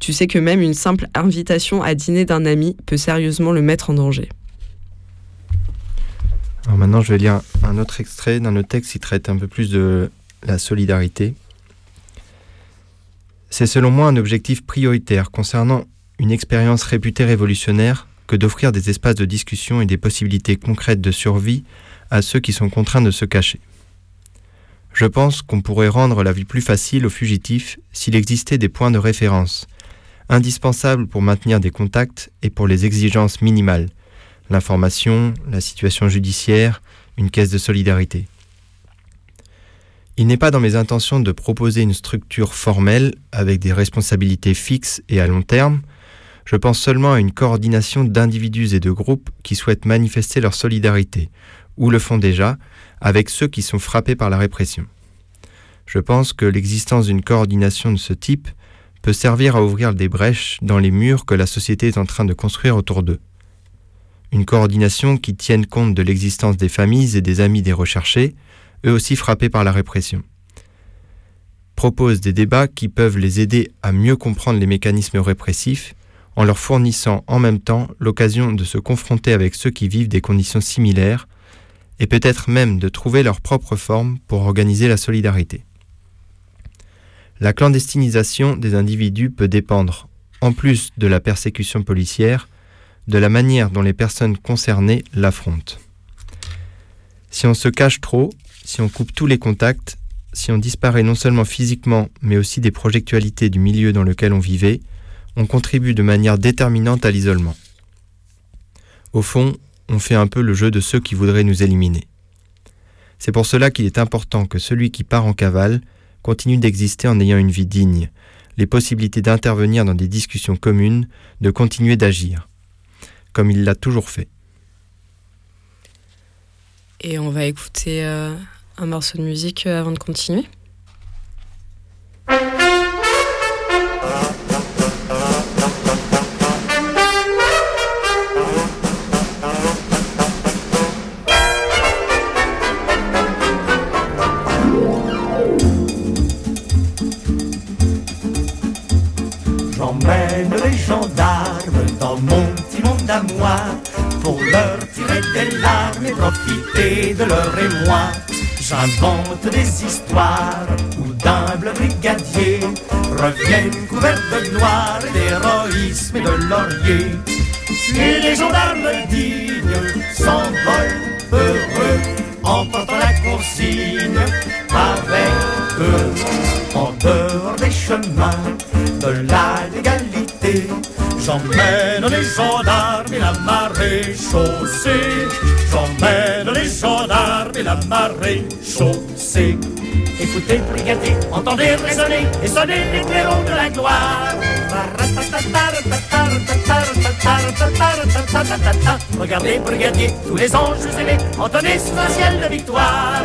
Tu sais que même une simple invitation à dîner d'un ami peut sérieusement le mettre en danger. Alors maintenant, je vais lire un autre extrait d'un autre texte qui traite un peu plus de la solidarité. C'est selon moi un objectif prioritaire concernant une expérience réputée révolutionnaire que d'offrir des espaces de discussion et des possibilités concrètes de survie à ceux qui sont contraints de se cacher. Je pense qu'on pourrait rendre la vie plus facile aux fugitifs s'il existait des points de référence, indispensables pour maintenir des contacts et pour les exigences minimales, l'information, la situation judiciaire, une caisse de solidarité. Il n'est pas dans mes intentions de proposer une structure formelle avec des responsabilités fixes et à long terme, je pense seulement à une coordination d'individus et de groupes qui souhaitent manifester leur solidarité, ou le font déjà, avec ceux qui sont frappés par la répression. Je pense que l'existence d'une coordination de ce type peut servir à ouvrir des brèches dans les murs que la société est en train de construire autour d'eux. Une coordination qui tienne compte de l'existence des familles et des amis des recherchés, eux aussi frappés par la répression. Propose des débats qui peuvent les aider à mieux comprendre les mécanismes répressifs en leur fournissant en même temps l'occasion de se confronter avec ceux qui vivent des conditions similaires et peut-être même de trouver leur propre forme pour organiser la solidarité. La clandestinisation des individus peut dépendre, en plus de la persécution policière, de la manière dont les personnes concernées l'affrontent. Si on se cache trop, si on coupe tous les contacts, si on disparaît non seulement physiquement, mais aussi des projectualités du milieu dans lequel on vivait, on contribue de manière déterminante à l'isolement. Au fond, on fait un peu le jeu de ceux qui voudraient nous éliminer. C'est pour cela qu'il est important que celui qui part en cavale continue d'exister en ayant une vie digne, les possibilités d'intervenir dans des discussions communes, de continuer d'agir, comme il l'a toujours fait. Et on va écouter euh, un morceau de musique euh, avant de continuer moi pour leur tirer des larmes et profiter de leur émoi. J'invente des histoires où d'humbles brigadiers reviennent couverts de gloire et d'héroïsme et de laurier. Et les gendarmes dignes s'envolent heureux en portant la consigne avec eux en dehors des chemins de la légalité. J'emmène les gendarmes et la marée chaussée. J'emmène les gendarmes et la marée chaussée. Écoutez le brigadier, entendez résonner et sonner les clairons de la gloire. Regardez, brigadier, tous les anges aimés entonnez sous un ciel de victoire.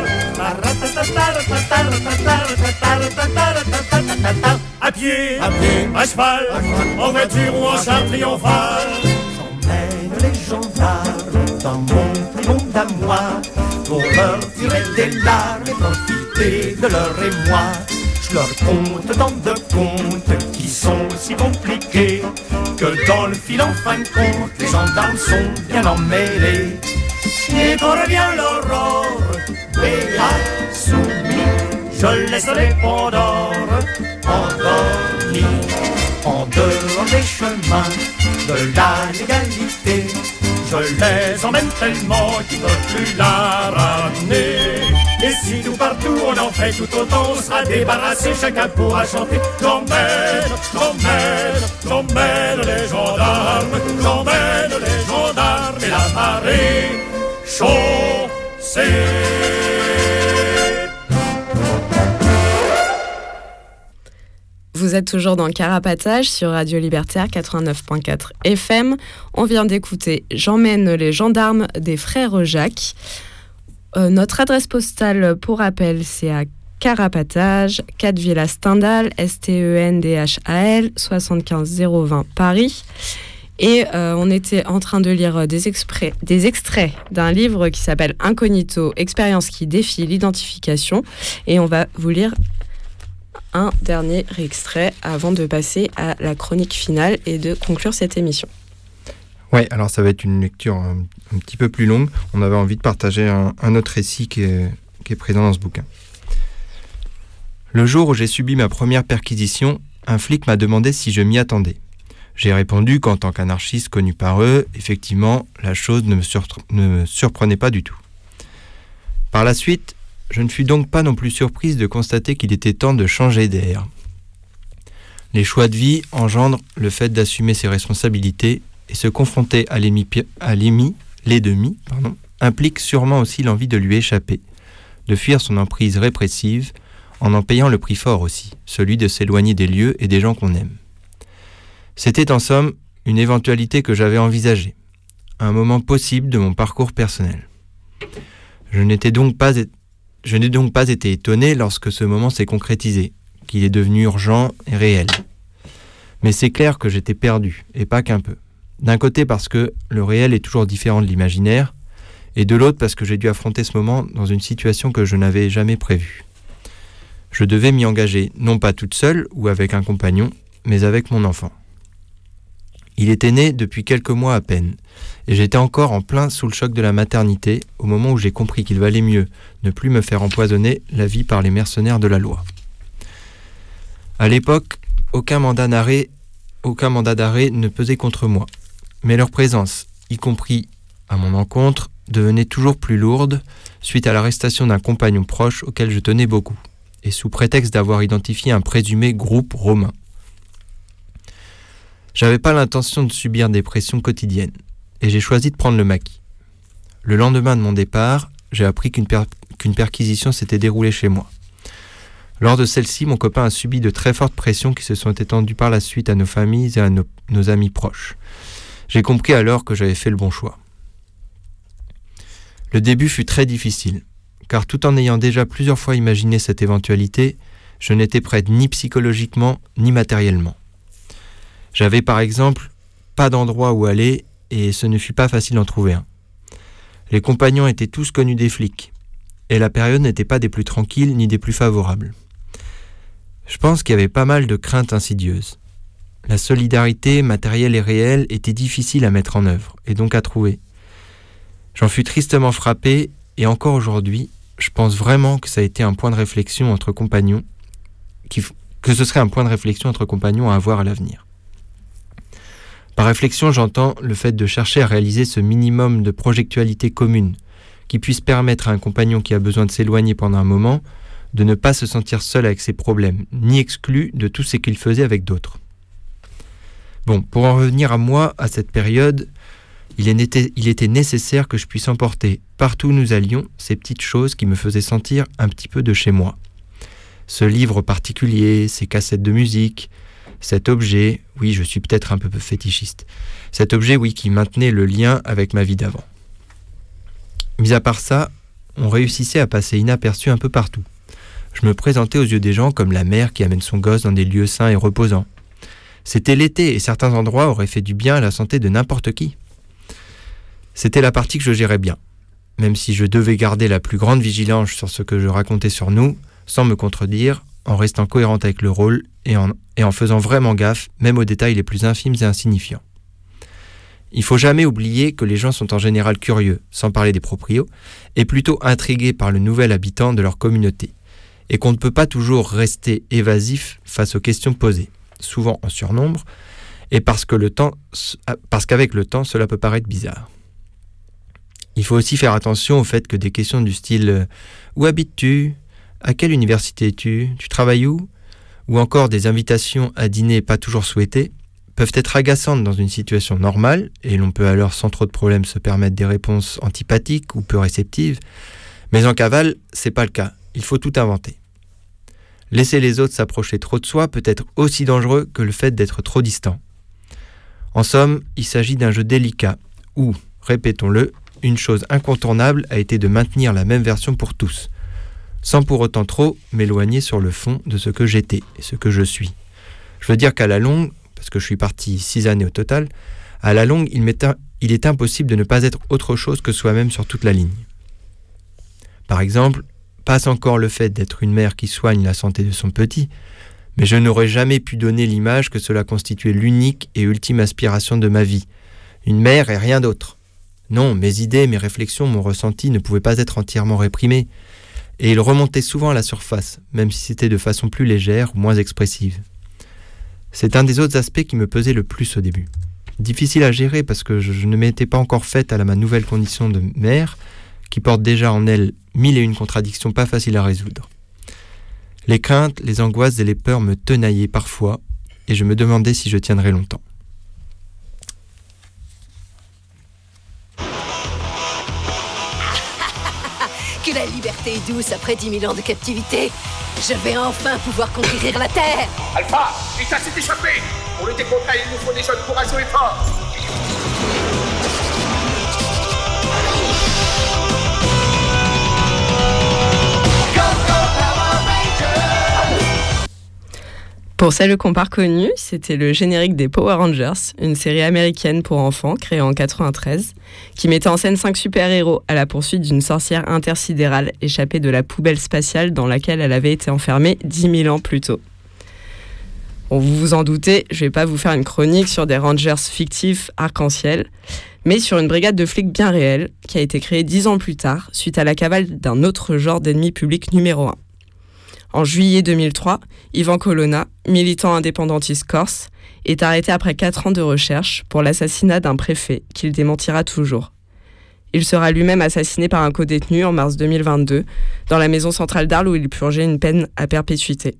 À pied, à pied, à cheval, en voiture ou en char triomphal. J'emmène les gendarmes dans mon à moi pour leur tirer des larmes et profiter de leur émoi. Je leur compte tant de contes qui sont si compliqués que dans le fil en fin de compte, les gendarmes sont bien emmêlés. Et quand revient l'aurore, béat, soumis, je laisse les pendores endormis en dehors des chemins de la légalité. Je les emmène tellement qu'ils ne peuvent plus la ramener. Et si tout partout on en fait tout autant, on sera débarrassé, chacun pourra chanter. J'emmène, j'emmène, j'emmène les gendarmes, j'emmène les gendarmes et la marée chaussée. Vous êtes toujours dans Carapatage sur Radio Libertaire 89.4 FM. On vient d'écouter J'emmène les gendarmes des frères Jacques. Euh, notre adresse postale, pour rappel, c'est à Carapatage, 4 Villa Stendhal, S-T-E-N-D-H-A-L, 75020 Paris. Et euh, on était en train de lire des, des extraits d'un livre qui s'appelle Incognito, expérience qui défie l'identification. Et on va vous lire un dernier extrait avant de passer à la chronique finale et de conclure cette émission. Ouais, alors ça va être une lecture un, un petit peu plus longue. On avait envie de partager un, autre récit qui est, qui est présent dans ce bouquin. Le jour où j'ai subi ma première perquisition, un flic m'a demandé si je m'y attendais. J'ai répondu qu'en tant qu'anarchiste connu par eux, effectivement, la chose ne me, ne me surprenait pas du tout. Par la suite, je ne fus donc pas non plus surprise de constater qu'il était temps de changer d'air. Les choix de vie engendrent le fait d'assumer ses responsabilités et se confronter à l'ennemi, l'ennemi, implique sûrement aussi l'envie de lui échapper, de fuir son emprise répressive, en en payant le prix fort aussi, celui de s'éloigner des lieux et des gens qu'on aime. C'était en somme une éventualité que j'avais envisagée, un moment possible de mon parcours personnel. Je n'étais donc pas je n'ai donc pas été étonné lorsque ce moment s'est concrétisé, qu'il est devenu urgent et réel. Mais c'est clair que j'étais perdu, et pas qu'un peu. D'un côté parce que le réel est toujours différent de l'imaginaire, et de l'autre parce que j'ai dû affronter ce moment dans une situation que je n'avais jamais prévue. Je devais m'y engager, non pas toute seule ou avec un compagnon, mais avec mon enfant. Il était né depuis quelques mois à peine, et j'étais encore en plein sous le choc de la maternité au moment où j'ai compris qu'il valait mieux ne plus me faire empoisonner la vie par les mercenaires de la loi. À l'époque, aucun mandat d'arrêt, aucun mandat d'arrêt ne pesait contre moi, mais leur présence, y compris à mon encontre, devenait toujours plus lourde suite à l'arrestation d'un compagnon proche auquel je tenais beaucoup, et sous prétexte d'avoir identifié un présumé groupe romain. J'avais pas l'intention de subir des pressions quotidiennes, et j'ai choisi de prendre le maquis. Le lendemain de mon départ, j'ai appris qu'une per perquisition s'était déroulée chez moi. Lors de celle-ci, mon copain a subi de très fortes pressions qui se sont étendues par la suite à nos familles et à nos amis proches. J'ai compris alors que j'avais fait le bon choix. Le début fut très difficile, car tout en ayant déjà plusieurs fois imaginé cette éventualité, je n'étais prête ni psychologiquement ni matériellement. J'avais par exemple pas d'endroit où aller et ce ne fut pas facile d'en trouver un. Les compagnons étaient tous connus des flics, et la période n'était pas des plus tranquilles ni des plus favorables. Je pense qu'il y avait pas mal de craintes insidieuses. La solidarité matérielle et réelle était difficile à mettre en œuvre, et donc à trouver. J'en fus tristement frappé, et encore aujourd'hui, je pense vraiment que ça a été un point de réflexion entre compagnons, que ce serait un point de réflexion entre compagnons à avoir à l'avenir. Par réflexion, j'entends le fait de chercher à réaliser ce minimum de projectualité commune, qui puisse permettre à un compagnon qui a besoin de s'éloigner pendant un moment de ne pas se sentir seul avec ses problèmes, ni exclu de tout ce qu'il faisait avec d'autres. Bon, pour en revenir à moi, à cette période, il, était, nécessaire que je puisse emporter, partout où nous allions, ces petites choses qui me faisaient sentir un petit peu de chez moi. Ce livre particulier, ces cassettes de musique, cet objet, oui, je suis peut-être un peu fétichiste, cet objet, oui, qui maintenait le lien avec ma vie d'avant. Mis à part ça, on réussissait à passer inaperçu un peu partout. Je me présentais aux yeux des gens comme la mère qui amène son gosse dans des lieux sains et reposants. C'était l'été et certains endroits auraient fait du bien à la santé de n'importe qui. C'était la partie que je gérais bien. Même si je devais garder la plus grande vigilance sur ce que je racontais sur nous, sans me contredire, en restant cohérente avec le rôle et en, faisant vraiment gaffe, même aux détails les plus infimes et insignifiants. Il faut jamais oublier que les gens sont en général curieux, sans parler des proprios, et plutôt intrigués par le nouvel habitant de leur communauté, et qu'on ne peut pas toujours rester évasif face aux questions posées, souvent en surnombre, et parce que le temps, parce qu'avec le temps, cela peut paraître bizarre. Il faut aussi faire attention au fait que des questions du style euh, Où habites-tu? À quelle université es-tu? Tu travailles où? Ou encore des invitations à dîner pas toujours souhaitées peuvent être agaçantes dans une situation normale, et l'on peut alors sans trop de problèmes se permettre des réponses antipathiques ou peu réceptives, mais en cavale, c'est pas le cas, il faut tout inventer. Laisser les autres s'approcher trop de soi peut être aussi dangereux que le fait d'être trop distant. En somme, il s'agit d'un jeu délicat où, répétons-le, une chose incontournable a été de maintenir la même version pour tous, sans pour autant trop m'éloigner sur le fond de ce que j'étais et ce que je suis. Je veux dire qu'à la longue, parce que je suis parti six années au total, à la longue, il, est impossible de ne pas être autre chose que soi-même sur toute la ligne. Par exemple, passe encore le fait d'être une mère qui soigne la santé de son petit, mais je n'aurais jamais pu donner l'image que cela constituait l'unique et ultime aspiration de ma vie. Une mère et rien d'autre. Non, mes idées, mes réflexions, mon ressenti ne pouvaient pas être entièrement réprimés, et il remontait souvent à la surface, même si c'était de façon plus légère ou moins expressive. C'est un des autres aspects qui me pesait le plus au début. Difficile à gérer parce que je, ne m'étais pas encore faite à ma nouvelle condition de mère, qui porte déjà en elle mille et une contradictions pas faciles à résoudre. Les craintes, les angoisses et les peurs me tenaillaient parfois, et je me demandais si je tiendrais longtemps. que la liberté est douce après 10 000 ans de captivité. Je vais enfin pouvoir conquérir la Terre. Alpha, Ita s'est échappé. Pour lutter contre elle, il nous faut des jeunes courageux et forts. Pour celles qu'on pas reconnues, c'était le générique des Power Rangers, une série américaine pour enfants créée en 93, qui mettait en scène cinq super-héros à la poursuite d'une sorcière intersidérale échappée de la poubelle spatiale dans laquelle elle avait été enfermée 10 000 ans plus tôt. Bon, vous vous en doutez, je vais pas vous faire une chronique sur des Rangers fictifs arc-en-ciel, mais sur une brigade de flics bien réelle qui a été créée dix ans plus tard suite à la cavale d'un autre genre d'ennemi public numéro un. En juillet 2003, Ivan Colonna, militant indépendantiste corse, est arrêté après 4 ans de recherche pour l'assassinat d'un préfet qu'il démentira toujours. Il sera lui-même assassiné par un co-détenu en mars 2022 dans la maison centrale d'Arles où il purgeait une peine à perpétuité.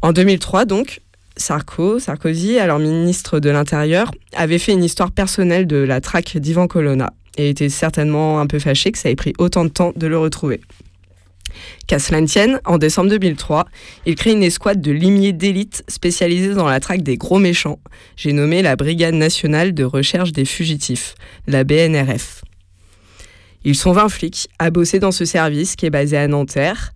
En 2003 donc, Sarko, Sarkozy, alors ministre de l'Intérieur, avait fait une histoire personnelle de la traque d'Ivan Colonna et était certainement un peu fâché que ça ait pris autant de temps de le retrouver. Qu'à cela tienne, en décembre 2003, il crée une escouade de limiers d'élite spécialisée dans la traque des gros méchants. J'ai nommé la Brigade nationale de recherche des fugitifs, la BNRF. Ils sont 20 flics à bosser dans ce service qui est basé à Nanterre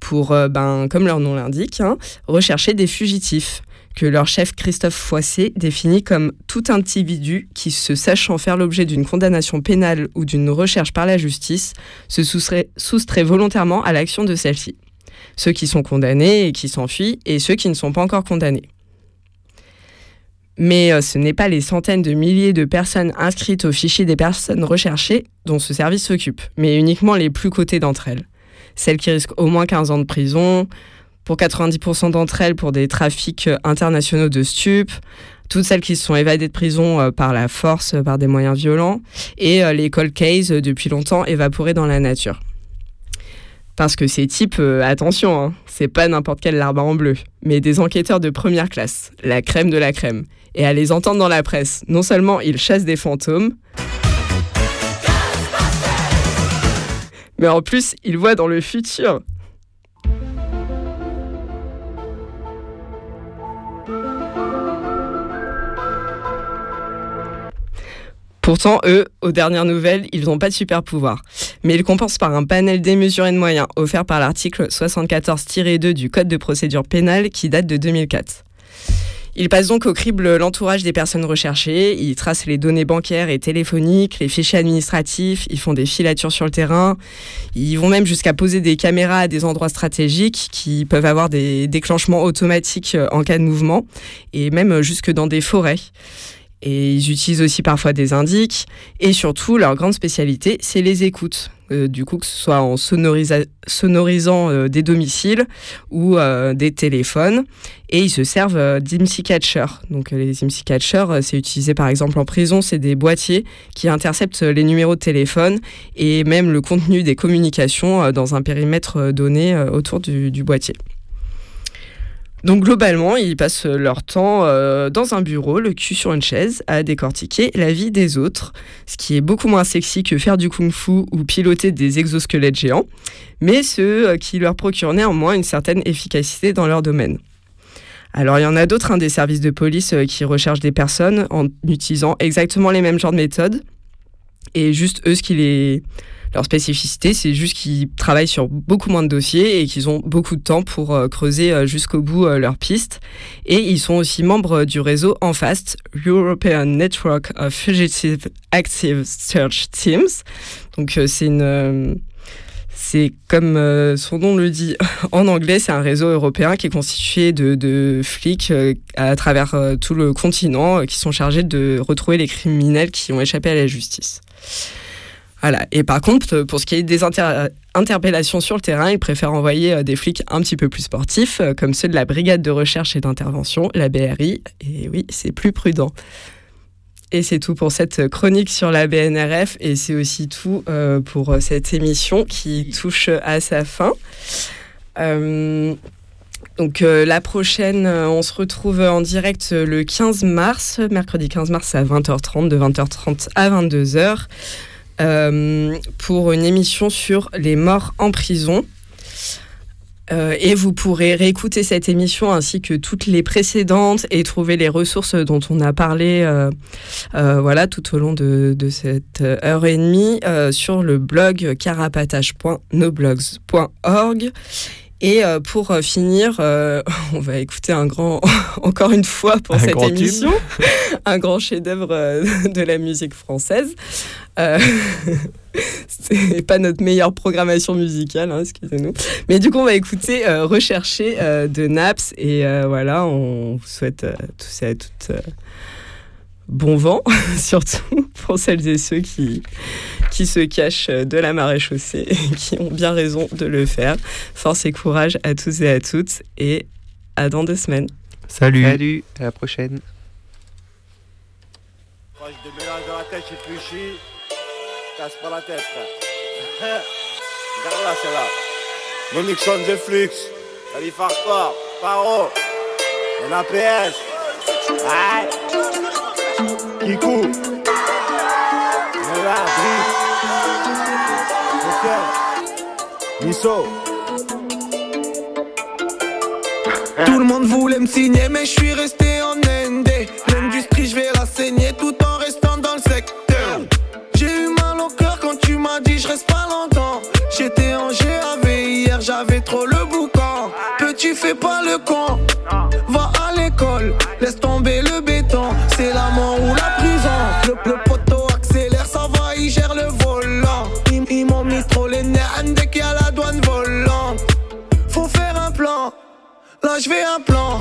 pour, euh, ben, comme leur nom l'indique, hein, rechercher des fugitifs que leur chef Christophe Foissé définit comme tout individu qui, se sachant faire l'objet d'une condamnation pénale ou d'une recherche par la justice, se soustrait, volontairement à l'action de celle-ci. Ceux qui sont condamnés et qui s'enfuient, et ceux qui ne sont pas encore condamnés. Mais euh, ce n'est pas les centaines de milliers de personnes inscrites au fichier des personnes recherchées dont ce service s'occupe, mais uniquement les plus cotées d'entre elles. Celles qui risquent au moins 15 ans de prison, pour 90% d'entre elles pour des trafics euh, internationaux de stupes, toutes celles qui se sont évadées de prison euh, par la force, euh, par des moyens violents, et les cold cases depuis longtemps évaporées dans la nature. Parce que ces types, attention, hein, c'est pas n'importe quel larbe en bleu, mais des enquêteurs de première classe, la crème de la crème. Et à les entendre dans la presse, non seulement ils chassent des fantômes, mais en plus ils voient dans le futur. Pourtant, eux, aux dernières nouvelles, ils n'ont pas de super pouvoir. Mais ils compensent par un panel démesuré de moyens offert par l'article 74-2 du Code de procédure pénale qui date de 2004. Ils passent donc au crible l'entourage des personnes recherchées, ils tracent les données bancaires et téléphoniques, les fichiers administratifs, ils font des filatures sur le terrain, ils vont même jusqu'à poser des caméras à des endroits stratégiques qui peuvent avoir des déclenchements automatiques en cas de mouvement, et même jusque dans des forêts. Et ils utilisent aussi parfois des indices. Et surtout, leur grande spécialité, c'est les écoutes. Euh, du coup, que ce soit en sonorisant euh, des domiciles ou euh, des téléphones. Et ils se servent d'IMSI Catcher. Donc, les IMSI Catcher, c'est utilisé par exemple en prison. C'est des boîtiers qui interceptent les numéros de téléphone et même le contenu des communications dans un périmètre donné autour du boîtier. Donc globalement, ils passent leur temps euh, dans un bureau, le cul sur une chaise, à décortiquer la vie des autres, ce qui est beaucoup moins sexy que faire du kung-fu ou piloter des exosquelettes géants, mais ce euh, qui leur procure néanmoins une certaine efficacité dans leur domaine. Alors il y en a d'autres, hein, des services de police euh, qui recherchent des personnes en utilisant exactement les mêmes genres de méthodes, et juste eux, ce qui les leur spécificité, c'est juste qu'ils travaillent sur beaucoup moins de dossiers et qu'ils ont beaucoup de temps pour euh, creuser euh, jusqu'au bout euh, leurs pistes. Et ils sont aussi membres du réseau ENFAST, European Network of Fugitive Active Search Teams. Donc c'est une... c'est comme son nom le dit en anglais, c'est un réseau européen qui est constitué de flics à travers tout le continent qui sont chargés de retrouver les criminels qui ont échappé à la justice. Et par contre, pour ce qui est des interpellations sur le terrain, ils préfèrent envoyer euh, des flics un petit peu plus sportifs, euh, comme ceux de la Brigade de recherche et d'intervention, la BRI. Et oui, c'est plus prudent. Et c'est tout pour cette chronique sur la BNRF et c'est aussi tout euh, pour cette émission qui touche à sa fin. donc la prochaine, on se retrouve en direct le 15 mars, mercredi 15 mars à 20h30, de 20h30 à 22h. Euh, pour une émission sur les morts en prison. Euh, et vous pourrez réécouter cette émission ainsi que toutes les précédentes et trouver les ressources dont on a parlé euh, voilà, tout au long de, de cette heure et demie sur le blog carapatage.noblogs.org. Et euh, pour euh, finir, euh, on va écouter un grand, encore une fois pour cette émission, un grand chef-d'œuvre de la musique française. c'est pas notre meilleure programmation musicale, hein, excusez-nous. Mais du coup, on va écouter Rechercher de Naps. Et voilà, on vous souhaite tous et à toutes bon vent, surtout pour celles et ceux qui, qui se cachent de la marée chaussée et qui ont bien raison de le faire. Force et courage à tous et à toutes et à dans deux semaines. Salut. Salut, à la prochaine. de mélange dans la tête, j'ai Casse pas la tête, frère. Regarde là, c'est là. Monixon de Flux. Paro. NAPS. Voilà. Tout le monde voulait me signer, mais je suis resté en ND. L'industrie, je vais la saigner tout en restant dans le secteur. J'ai eu mal au cœur quand tu m'as dit, je reste pas longtemps. J'étais en GAV hier, j'avais trop le boucan. Petit, fais pas le con. Va à l'école, laisse tomber là je vais un plan.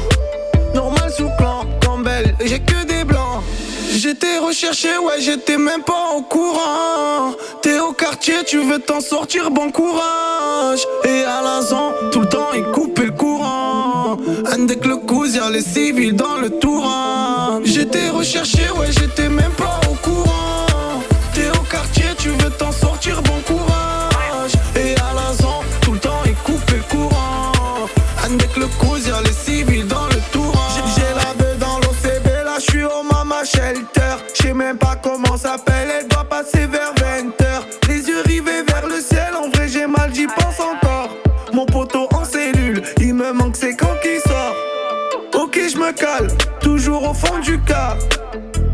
Normal sous clan, Campbell, j'ai que des blancs. J'étais recherché, ouais, j'étais même pas au courant. T'es au quartier, tu veux t'en sortir, bon courage. Et à l'instant, tout le temps, il coupe le courant. Avec le coup, y'a les civils dans le Touran. J'étais recherché, ouais, j'étais même pas au courant. T'es au quartier, tu veux t'en sortir, toujours au fond du cas.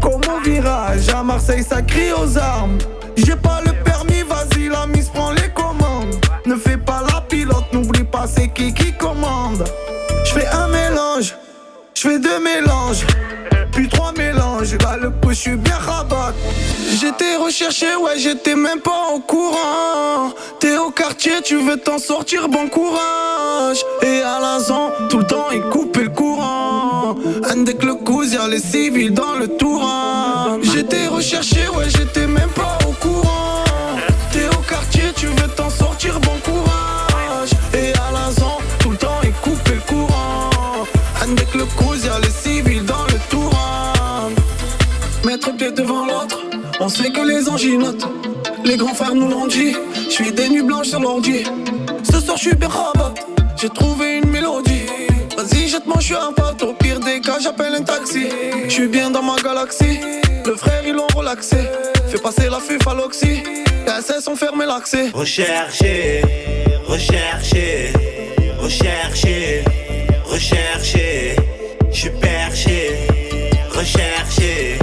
Comment virage. À Marseille, ça crie aux armes. J'ai pas le permis, vas-y, la mise prend les commandes. Ne fais pas la pilote, n'oublie pas c'est qui qui commande. Je fais un mélange, je fais deux mélanges, puis trois mélanges. Là, le coup, je suis bien rabat. J'étais recherché, ouais, j'étais même pas au courant. T'es au quartier, tu veux t'en sortir, bon courage. Et à la zone, tout le temps, il coupe le courant. Un dès que le coup, y'a les civils dans le tour. J'étais recherché, ouais, j'étais même sait que les anginotes. Les grands frères nous l'ont dit, je suis des nuits blanches sur l'ordi. Ce soir, je suis rabat, j'ai trouvé une mélodie. Vas-y, jette-moi, je suis un pote. Au pire des cas, j'appelle un taxi. Je suis bien dans ma galaxie. Le frère, ils l'ont relaxé. Fais passer la fuf à l'oxy. SS ont fermé l'accès. Rechercher, rechercher, rechercher, rechercher. Je suis perché, rechercher,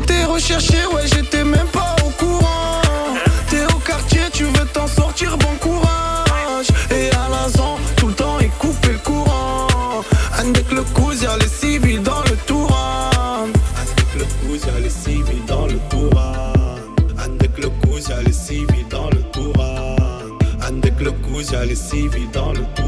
J'étais recherché, ouais, j'étais même pas au courant. T'es au quartier, tu veux t'en sortir, bon courage. Et à la tout le temps, il coupe le courant. Que le coup, y'a les civils dans le touran. Que le coup, y'a les civils dans le touran. Que le coup, y'a les civils dans le touran. Que le coup, y'a les civils dans le touran.